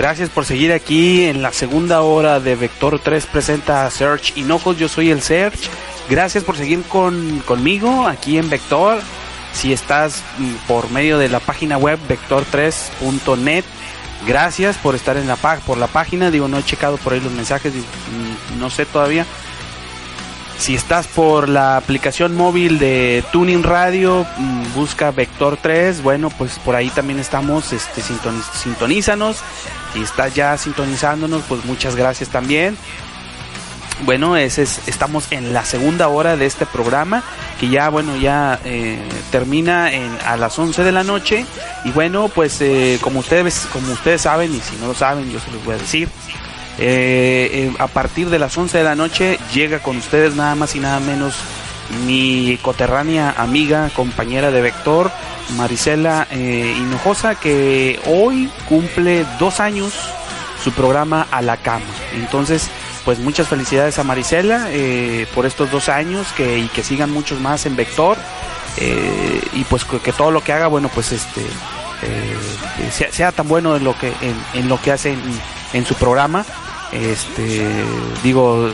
Gracias por seguir aquí en la segunda hora de Vector 3 presenta Search Hinojos. Yo soy el Search. Gracias por seguir con, conmigo aquí en Vector. Si estás mm, por medio de la página web vector3.net, gracias por estar en la por la página. Digo, no he checado por ahí los mensajes, mm, no sé todavía. Si estás por la aplicación móvil de Tuning Radio, mm, busca Vector 3, bueno, pues por ahí también estamos, este, sintoniz- sintonízanos. Si estás ya sintonizándonos, pues muchas gracias también. Bueno, ese es, estamos en la segunda hora de este programa, que ya, bueno, ya eh, termina en, a las 11 de la noche. Y bueno, pues eh, como, ustedes, como ustedes saben, y si no lo saben, yo se los voy a decir, eh, a partir de las 11 de la noche llega con ustedes nada más y nada menos mi coterránea amiga, compañera de Vector, Marisela eh, Hinojosa, que hoy cumple dos años su programa A la Cama. Entonces, pues muchas felicidades a Marisela eh, por estos dos años que, y que sigan muchos más en Vector. eh, y pues que, todo lo que haga, bueno, pues este eh, sea, tan bueno en lo que en, en lo que hace en, su programa. Este digo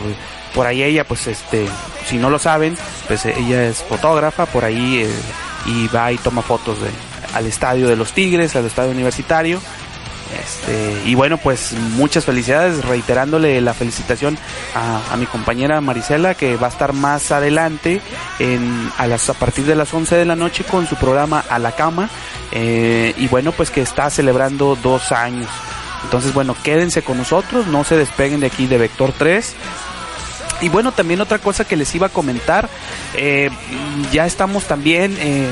por ahí ella pues este si no lo saben pues ella es fotógrafa por ahí y va y toma fotos de, al estadio de los Tigres al estadio universitario este, y bueno, pues muchas felicidades, reiterándole la felicitación a, a mi compañera Marisela, que va a estar más adelante en, a, las, a partir de las 11 de la noche con su programa A la Cama. eh, y bueno, pues que está celebrando dos años. Entonces, bueno, quédense con nosotros, no se despeguen de aquí de Vector 3. Y bueno, también otra cosa que les iba a comentar, eh, ya estamos también, eh,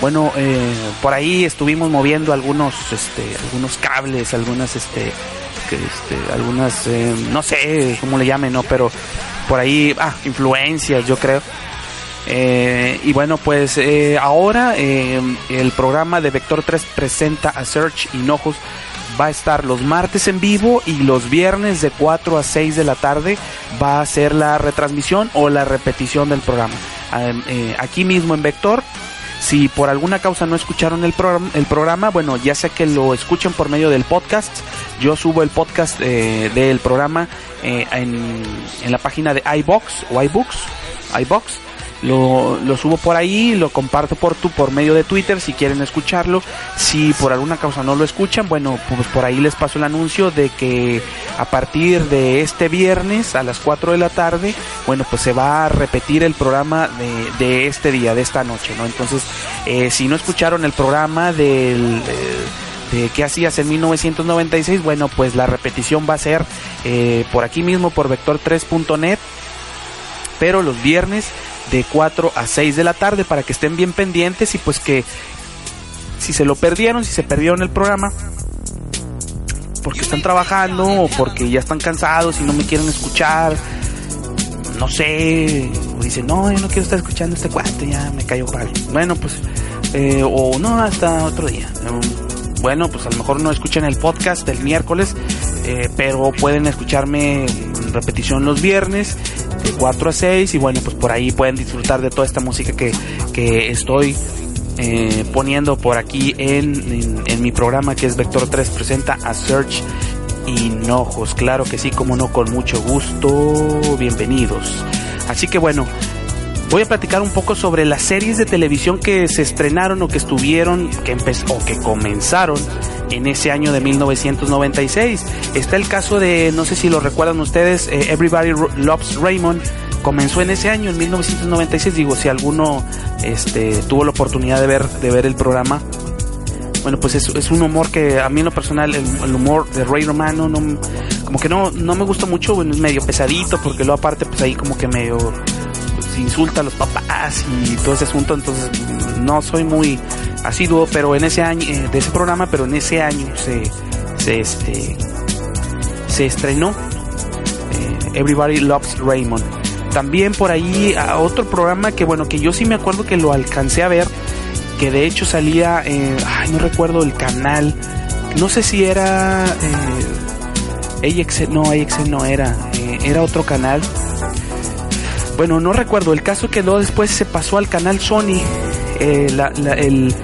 bueno, eh, por ahí estuvimos moviendo algunos, este, algunos cables, algunas, este, que, este, algunas, eh, no sé cómo le llamen, no, pero por ahí, ah, influencias, yo creo. Eh, y bueno, pues ahora el programa de Vector 3 presenta a Search Hinojos va a estar los martes en vivo y los viernes de 4 a 6 de la tarde va a ser la retransmisión o la repetición del programa. Eh, aquí mismo en Vector. Si por alguna causa no escucharon el programa, el programa, bueno, ya sea que lo escuchen por medio del podcast, yo subo el podcast eh, del programa eh, en, en la página de iBox o iBooks, iBox lo, lo subo por ahí, lo comparto por tu, por medio de Twitter si quieren escucharlo. Si por alguna causa no lo escuchan, bueno, pues por ahí les paso el anuncio de que a partir de este viernes a las 4 de la tarde, bueno, pues se va a repetir el programa de, de este día, de esta noche, ¿no? Entonces, eh, si no escucharon el programa del... eh, de qué hacías en 1996, bueno, pues la repetición va a ser eh, por aquí mismo, por vector3.net, pero los viernes de 4 a 6 de la tarde para que estén bien pendientes y pues que si se lo perdieron, si se perdieron el programa, porque están trabajando o porque ya están cansados y no me quieren escuchar, no sé, o dicen, no, yo no quiero estar escuchando este cuate, ya me cayó mal. Bueno, pues, eh, o no, hasta otro día. Um, Bueno, pues a lo mejor no escuchan el podcast del miércoles, eh, pero pueden escucharme en repetición los viernes de 4 a 6 y bueno, pues por ahí pueden disfrutar de toda esta música que, que estoy eh, poniendo por aquí en, en, mi programa que es Vector 3 presenta a Search Hinojos. Claro que sí, como no, con mucho gusto. Bienvenidos. Así que bueno, voy a platicar un poco sobre las series de televisión que se estrenaron o que estuvieron, que o que comenzaron en ese año de 1996. Está el caso de, no sé si lo recuerdan ustedes, eh, Everybody Loves Raymond. Comenzó en ese año, en 1996. Digo, si alguno este, tuvo la oportunidad de ver, de ver el programa, bueno, pues es, es un humor que a mí en lo personal, el, humor de Ray Romano, no, como que no, no me gusta mucho, bueno, es medio pesadito, porque luego aparte, pues ahí como que medio pues, insulta a los papás y todo ese asunto, entonces no soy muy asiduo, pero en ese año, eh, de ese programa, pero en ese año se, se, este, se estrenó eh, Everybody Loves Raymond. también por ahí otro programa que bueno, que yo sí me acuerdo que lo alcancé a ver, que de hecho salía, no recuerdo el canal, no sé si era... Eh, AXN, no, AXN no era, era otro canal. Bueno, no recuerdo, el caso quedó después se pasó al canal Sony, el,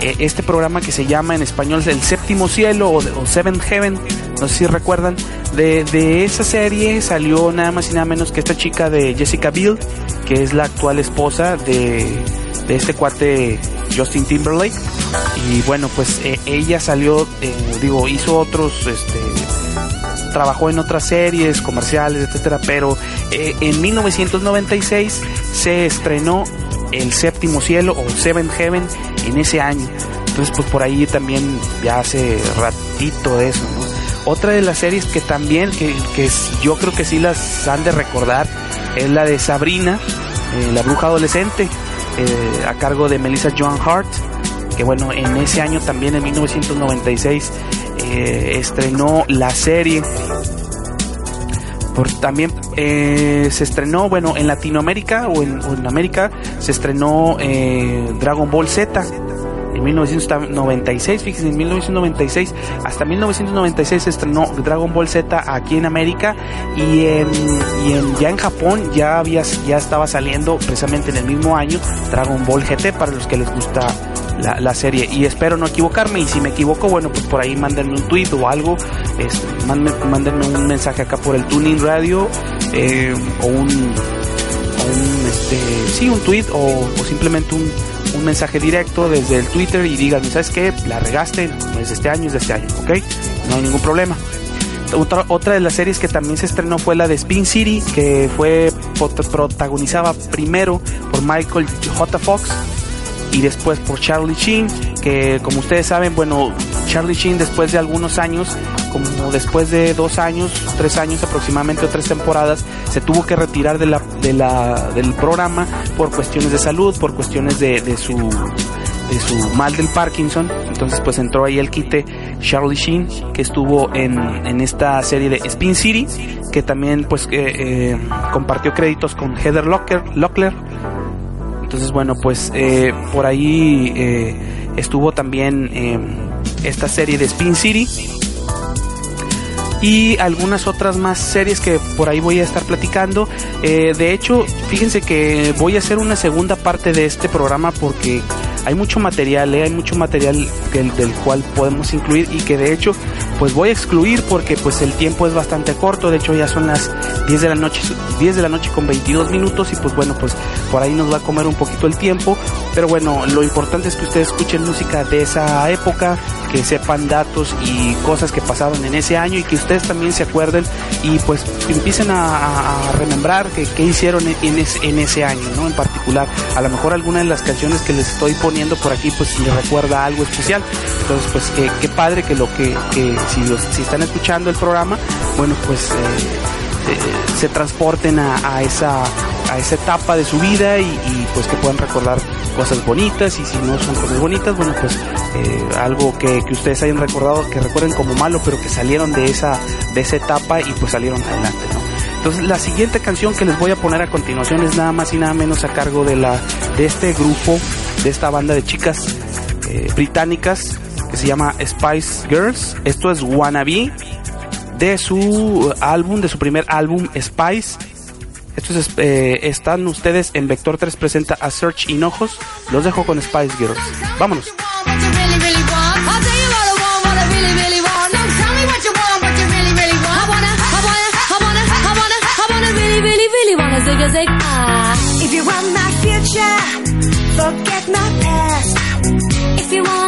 este programa que se llama en español El Séptimo Cielo o, o Seven Heaven, no sé si recuerdan, de, de esa serie salió nada más y nada menos que esta chica de Jessica Biel, que es la actual esposa de, de este cuate Justin Timberlake. Y bueno, pues eh, ella salió, eh, digo, hizo otros, este, trabajó en otras series comerciales, etcétera, pero eh, en 1996 se estrenó El Séptimo Cielo o Seven Heaven en ese año. Entonces, pues por ahí también ya hace ratito de eso, ¿no? Otra de las series que también, que, que yo creo que sí las han de recordar, es la de Sabrina, eh, la bruja adolescente, eh, a cargo de Melissa Joan Hart, que bueno, en ese año también, en 1996, eh, estrenó la serie. Por, también eh, se estrenó, bueno, en Latinoamérica o en, o en América se estrenó eh, Dragon Ball Z en 1996, fíjense, en 1996 hasta 1996 se estrenó Dragon Ball Z aquí en América y, en, y en- ya en Japón ya había ya estaba saliendo precisamente en el mismo año Dragon Ball GT para los que les gusta la, serie. Y espero no equivocarme y si me equivoco bueno pues por ahí mándenme un tweet o algo este, mándenme, un mensaje acá por el Tuning Radio eh, o un este sí un tweet o, simplemente un, mensaje directo desde el Twitter y díganme sabes qué la regaste no es de este año es de este año ok no hay ningún problema. Otra, otra de las series que también se estrenó fue la de Spin City que fue protagonizada primero por Michael J. Fox y después por Charlie Sheen, que como ustedes saben, bueno, Charlie Sheen después de algunos años, como después de dos años, tres años aproximadamente o tres temporadas, se tuvo que retirar de del programa por cuestiones de salud, por cuestiones de, de su de su mal del Parkinson, entonces pues entró ahí el quite Charlie Sheen, que estuvo en, en esta serie de Spin City, que también pues eh, eh, compartió créditos con Heather Locklear, Locklear entonces, bueno, pues eh, por ahí eh, estuvo también eh, esta serie de Spin City. Y algunas otras más series que por ahí voy a estar platicando. Eh, de hecho, fíjense que voy a hacer una segunda parte de este programa porque hay mucho material, hay mucho material del, del cual podemos incluir y que de hecho pues voy a excluir porque pues el tiempo es bastante corto, de hecho ya son las 10 de la noche, 10 de la noche con 22 minutos y pues bueno, pues por ahí nos va a comer un poquito el tiempo, pero bueno, lo importante es que ustedes escuchen música de esa época, que sepan datos y cosas que pasaron en ese año y que ustedes también se acuerden y pues empiecen a, remembrar que, hicieron en, ese, año, ¿no? En particular, a lo mejor alguna de las canciones que les estoy poniendo por aquí pues les recuerda algo especial, entonces pues qué, qué padre que lo que si, los- si están escuchando el programa, bueno pues eh, eh, se transporten a, esa a esa etapa de su vida y, pues que puedan recordar cosas bonitas y si no son cosas bonitas bueno pues eh, algo que, que ustedes hayan recordado que recuerden como malo pero que salieron de esa de esa etapa y pues salieron adelante entonces la siguiente canción que les voy a poner a continuación es nada más y nada menos a cargo de la de este grupo de esta banda de chicas británicas que se llama Spice Girls esto es Wannabe de su álbum, de su primer álbum Spice. Estos es- eh, están ustedes en Vector 3 presenta a Search Hinojos. Los dejo con Spice Girls. Vámonos. What you want? I want,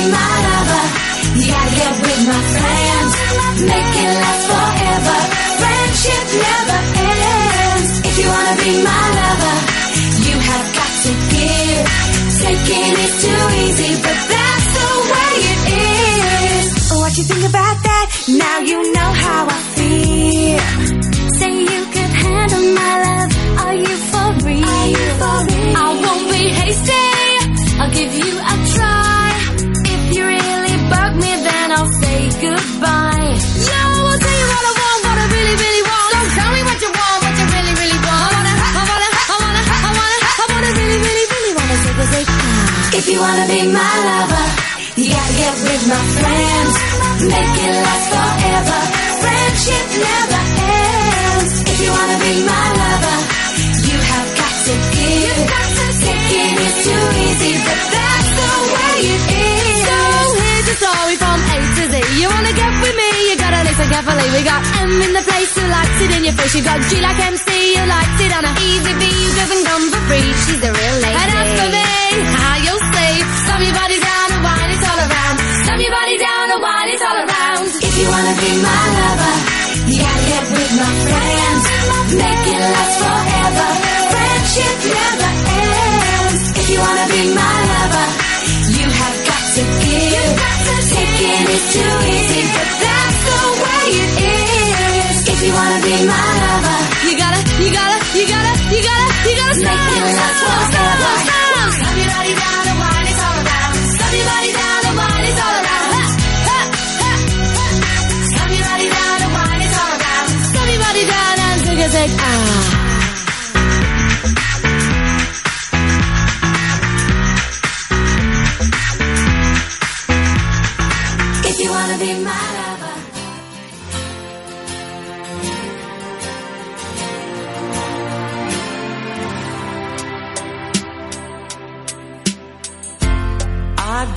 be my lover. You with my forever. Friendship never ends. If you wanna be my lover, you have got to give. Taking too easy, but that's the way it is. Oh, what you think about that? Now you know how I feel. Say you could handle my love. Are you for real? I won't be hasty. I'll give you a try. goodbye. I'll tell you what I want, what I really, really want. Don't tell me what you want, what you really, really want. I wanna, I wanna, I wanna, I wanna, I wanna really, really, really wanna. If you wanna be my lover, you gotta get with my friends. Make it last forever. Friendship never ends. If you wanna be my lover, you have got to give. Got to too easy, but that's the way it is. Gotta. We got M in the place who likes it in your face. You got G like MC who likes it on a easy B who doesn't come for free. She's the real lady. And as for me, how you'll see. Slam your body down and wine it all around. Slam your body down and wine it all around. If you wanna be my lover, you gotta get with my friends. Make it last forever. Friendship never ends. If you wanna be my lover, you have got to give. Taking is too easy, but that's the way it is. If you wanna be my lover, You gotta, you gotta, you gotta, you gotta, you gotta stop. Make it last Stop, stop, forever. stop. Your body down and wine it all around. Slam your body down and wine it all around. Slam your body down and wine it all around. Slam your body down and take a take. Ah.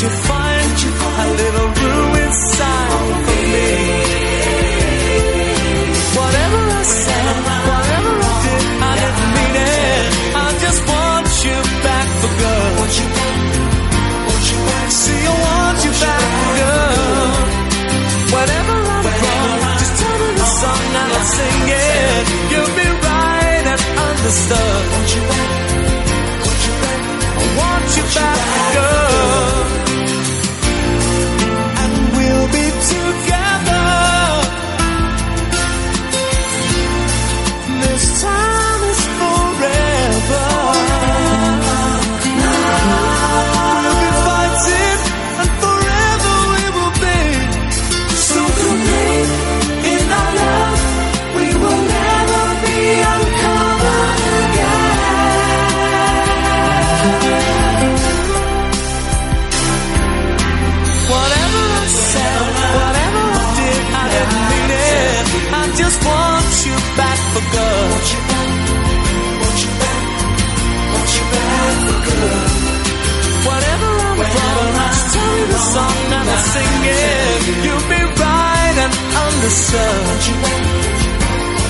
You find a little room inside for me? Whatever I said, whatever I did, I didn't mean it. I just want you back for good. See, I want you back for good. Whenever I'm wrong, just tell me the song and I'll sing it. You'll be right and understood. I want you back for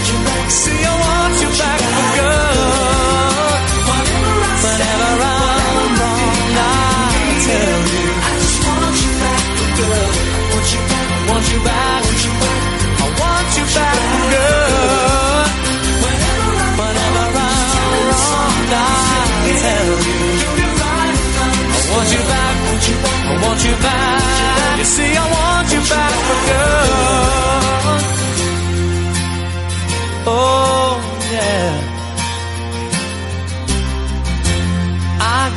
you back. See, I want you back for good. Whenever I'm wrong, I'll tell you. I just want you back for good. Want you back, want you back. I want you back for good. Whenever I'm wrong, I'll tell you. I want you back, want you back, I want you back. You see, I want you back for good.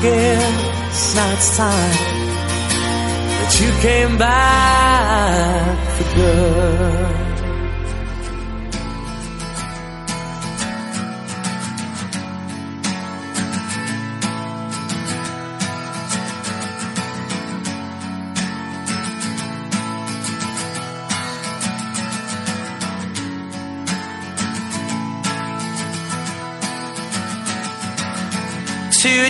Guess now it's time that you came back for good.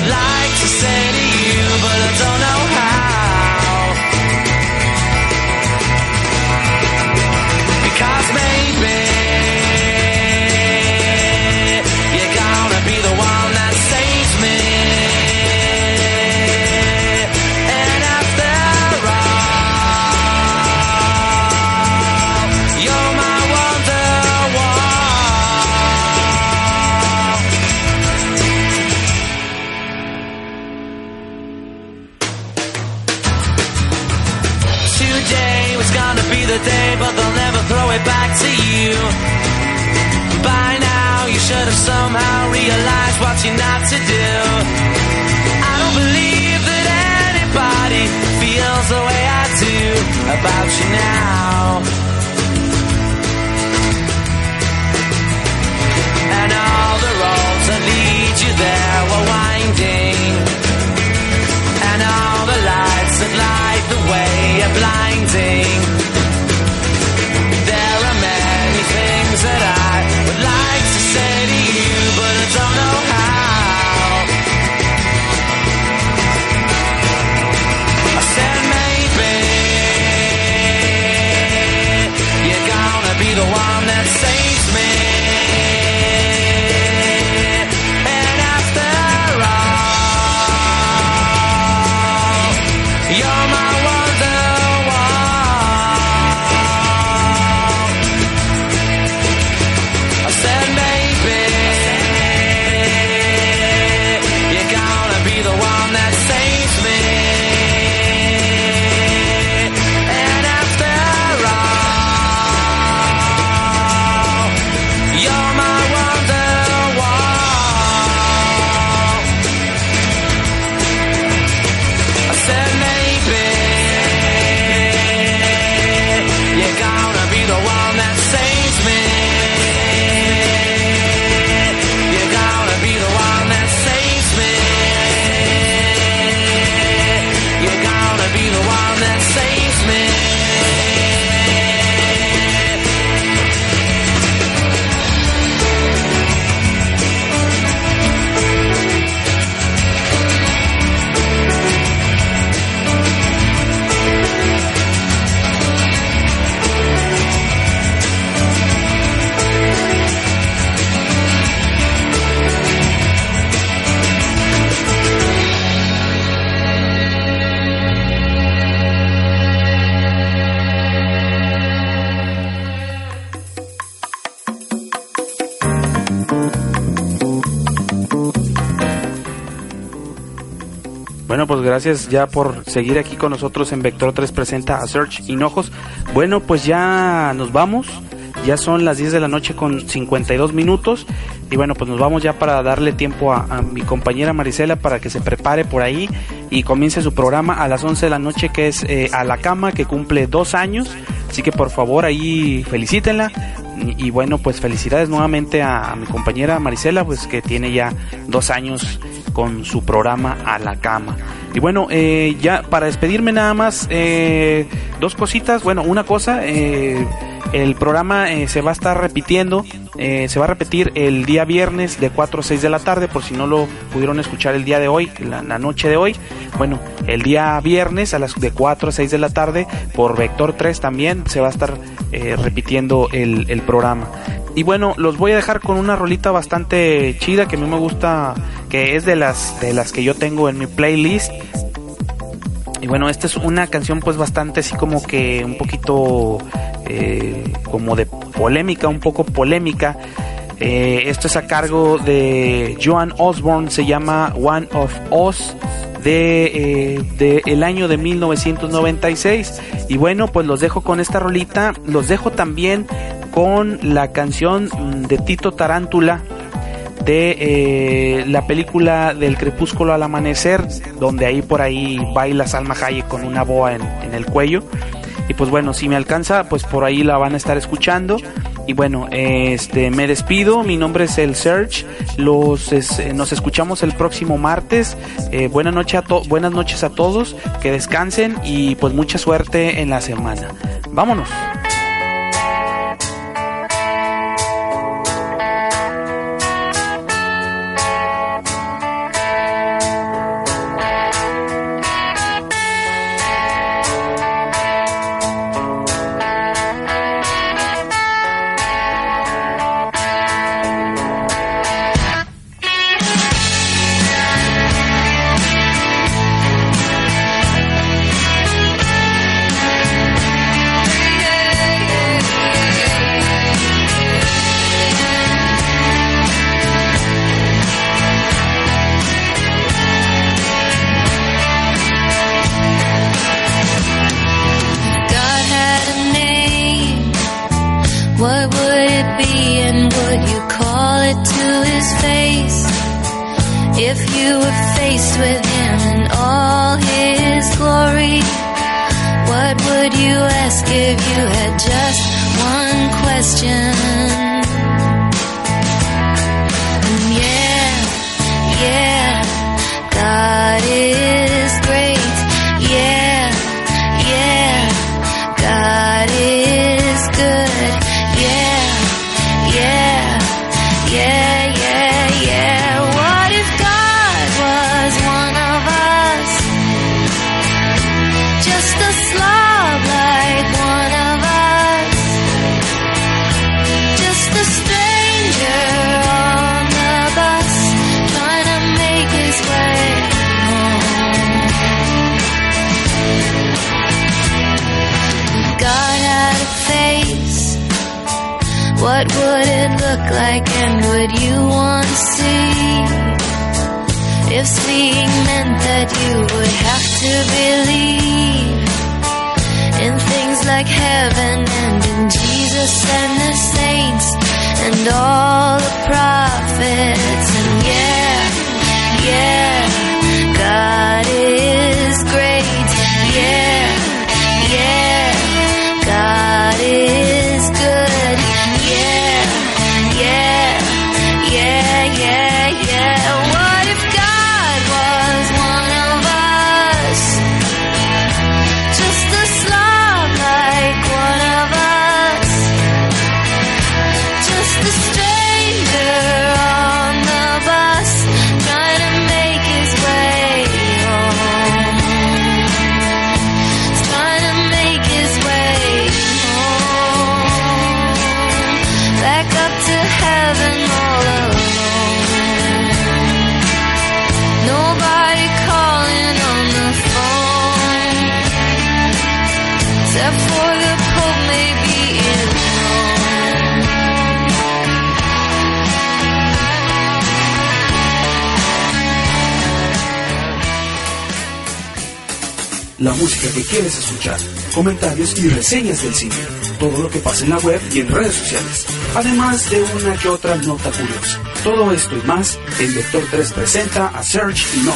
Like to say to to you. By now, you should have somehow realized what you're not to do. I don't believe that anybody feels the way I do about you now. And all the roads that lead you there were winding. And all the lights that light the way are blinding. Gracias ya por seguir aquí con nosotros en Vector 3 presenta a Search Hinojos. Bueno, pues ya nos vamos. Ya son las 10 de la noche con 52 minutos. Y bueno, pues nos vamos ya para darle tiempo a, mi compañera Marisela para que se prepare por ahí y comience su programa a las 11 de la noche que es eh, A la Cama, que cumple dos años. Así que por favor ahí felicítenla. Y, y bueno, pues felicidades nuevamente a, a mi compañera Marisela, pues que tiene ya dos años con su programa A la Cama. Y bueno, eh, ya para despedirme nada más, eh, dos cositas. Bueno, una cosa, eh, el programa eh, se va a estar repitiendo, eh, se va a repetir el día viernes de 4 a 6 de la tarde, por si no lo pudieron escuchar el día de hoy, la, la noche de hoy. Bueno, el día viernes a las de 4 a 6 de la tarde por Vector 3 también se va a estar repitiendo el, el programa. Y bueno, los voy a dejar con una rolita bastante chida que a mí me gusta, que es de las de las que yo tengo en mi playlist. Y bueno, esta es una canción pues bastante así como que un poquito eh, como de polémica, un poco polémica. Eh, esto es a cargo de Joan Osborne, se llama One of Us de, eh, de el año de 1996 y bueno pues los dejo con esta rolita los dejo también con la canción de Tito Tarántula de eh, la película del crepúsculo al amanecer, donde ahí por ahí baila Salma Hayek con una boa en, el cuello. Y pues bueno, si me alcanza, pues por ahí la van a estar escuchando. Y bueno, este me despido. Mi nombre es el Search. Los eh, nos escuchamos el próximo martes. Eh, buena noche a to- buenas noches a todos. Que descansen y pues mucha suerte en la semana. Vámonos. You want to see? If seeing meant that you would have to believe in things like heaven and in Jesus and the saints and all the prophets and yeah, yeah, God is música que quieres escuchar, comentarios y reseñas del cine, todo lo que pasa en la web y en redes sociales, además de una que otra nota curiosa. Todo esto y más en Vector 3 presenta a Search y No,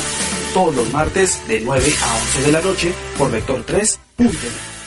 todos los martes de 9 a 11 de la noche por Vector 3.net.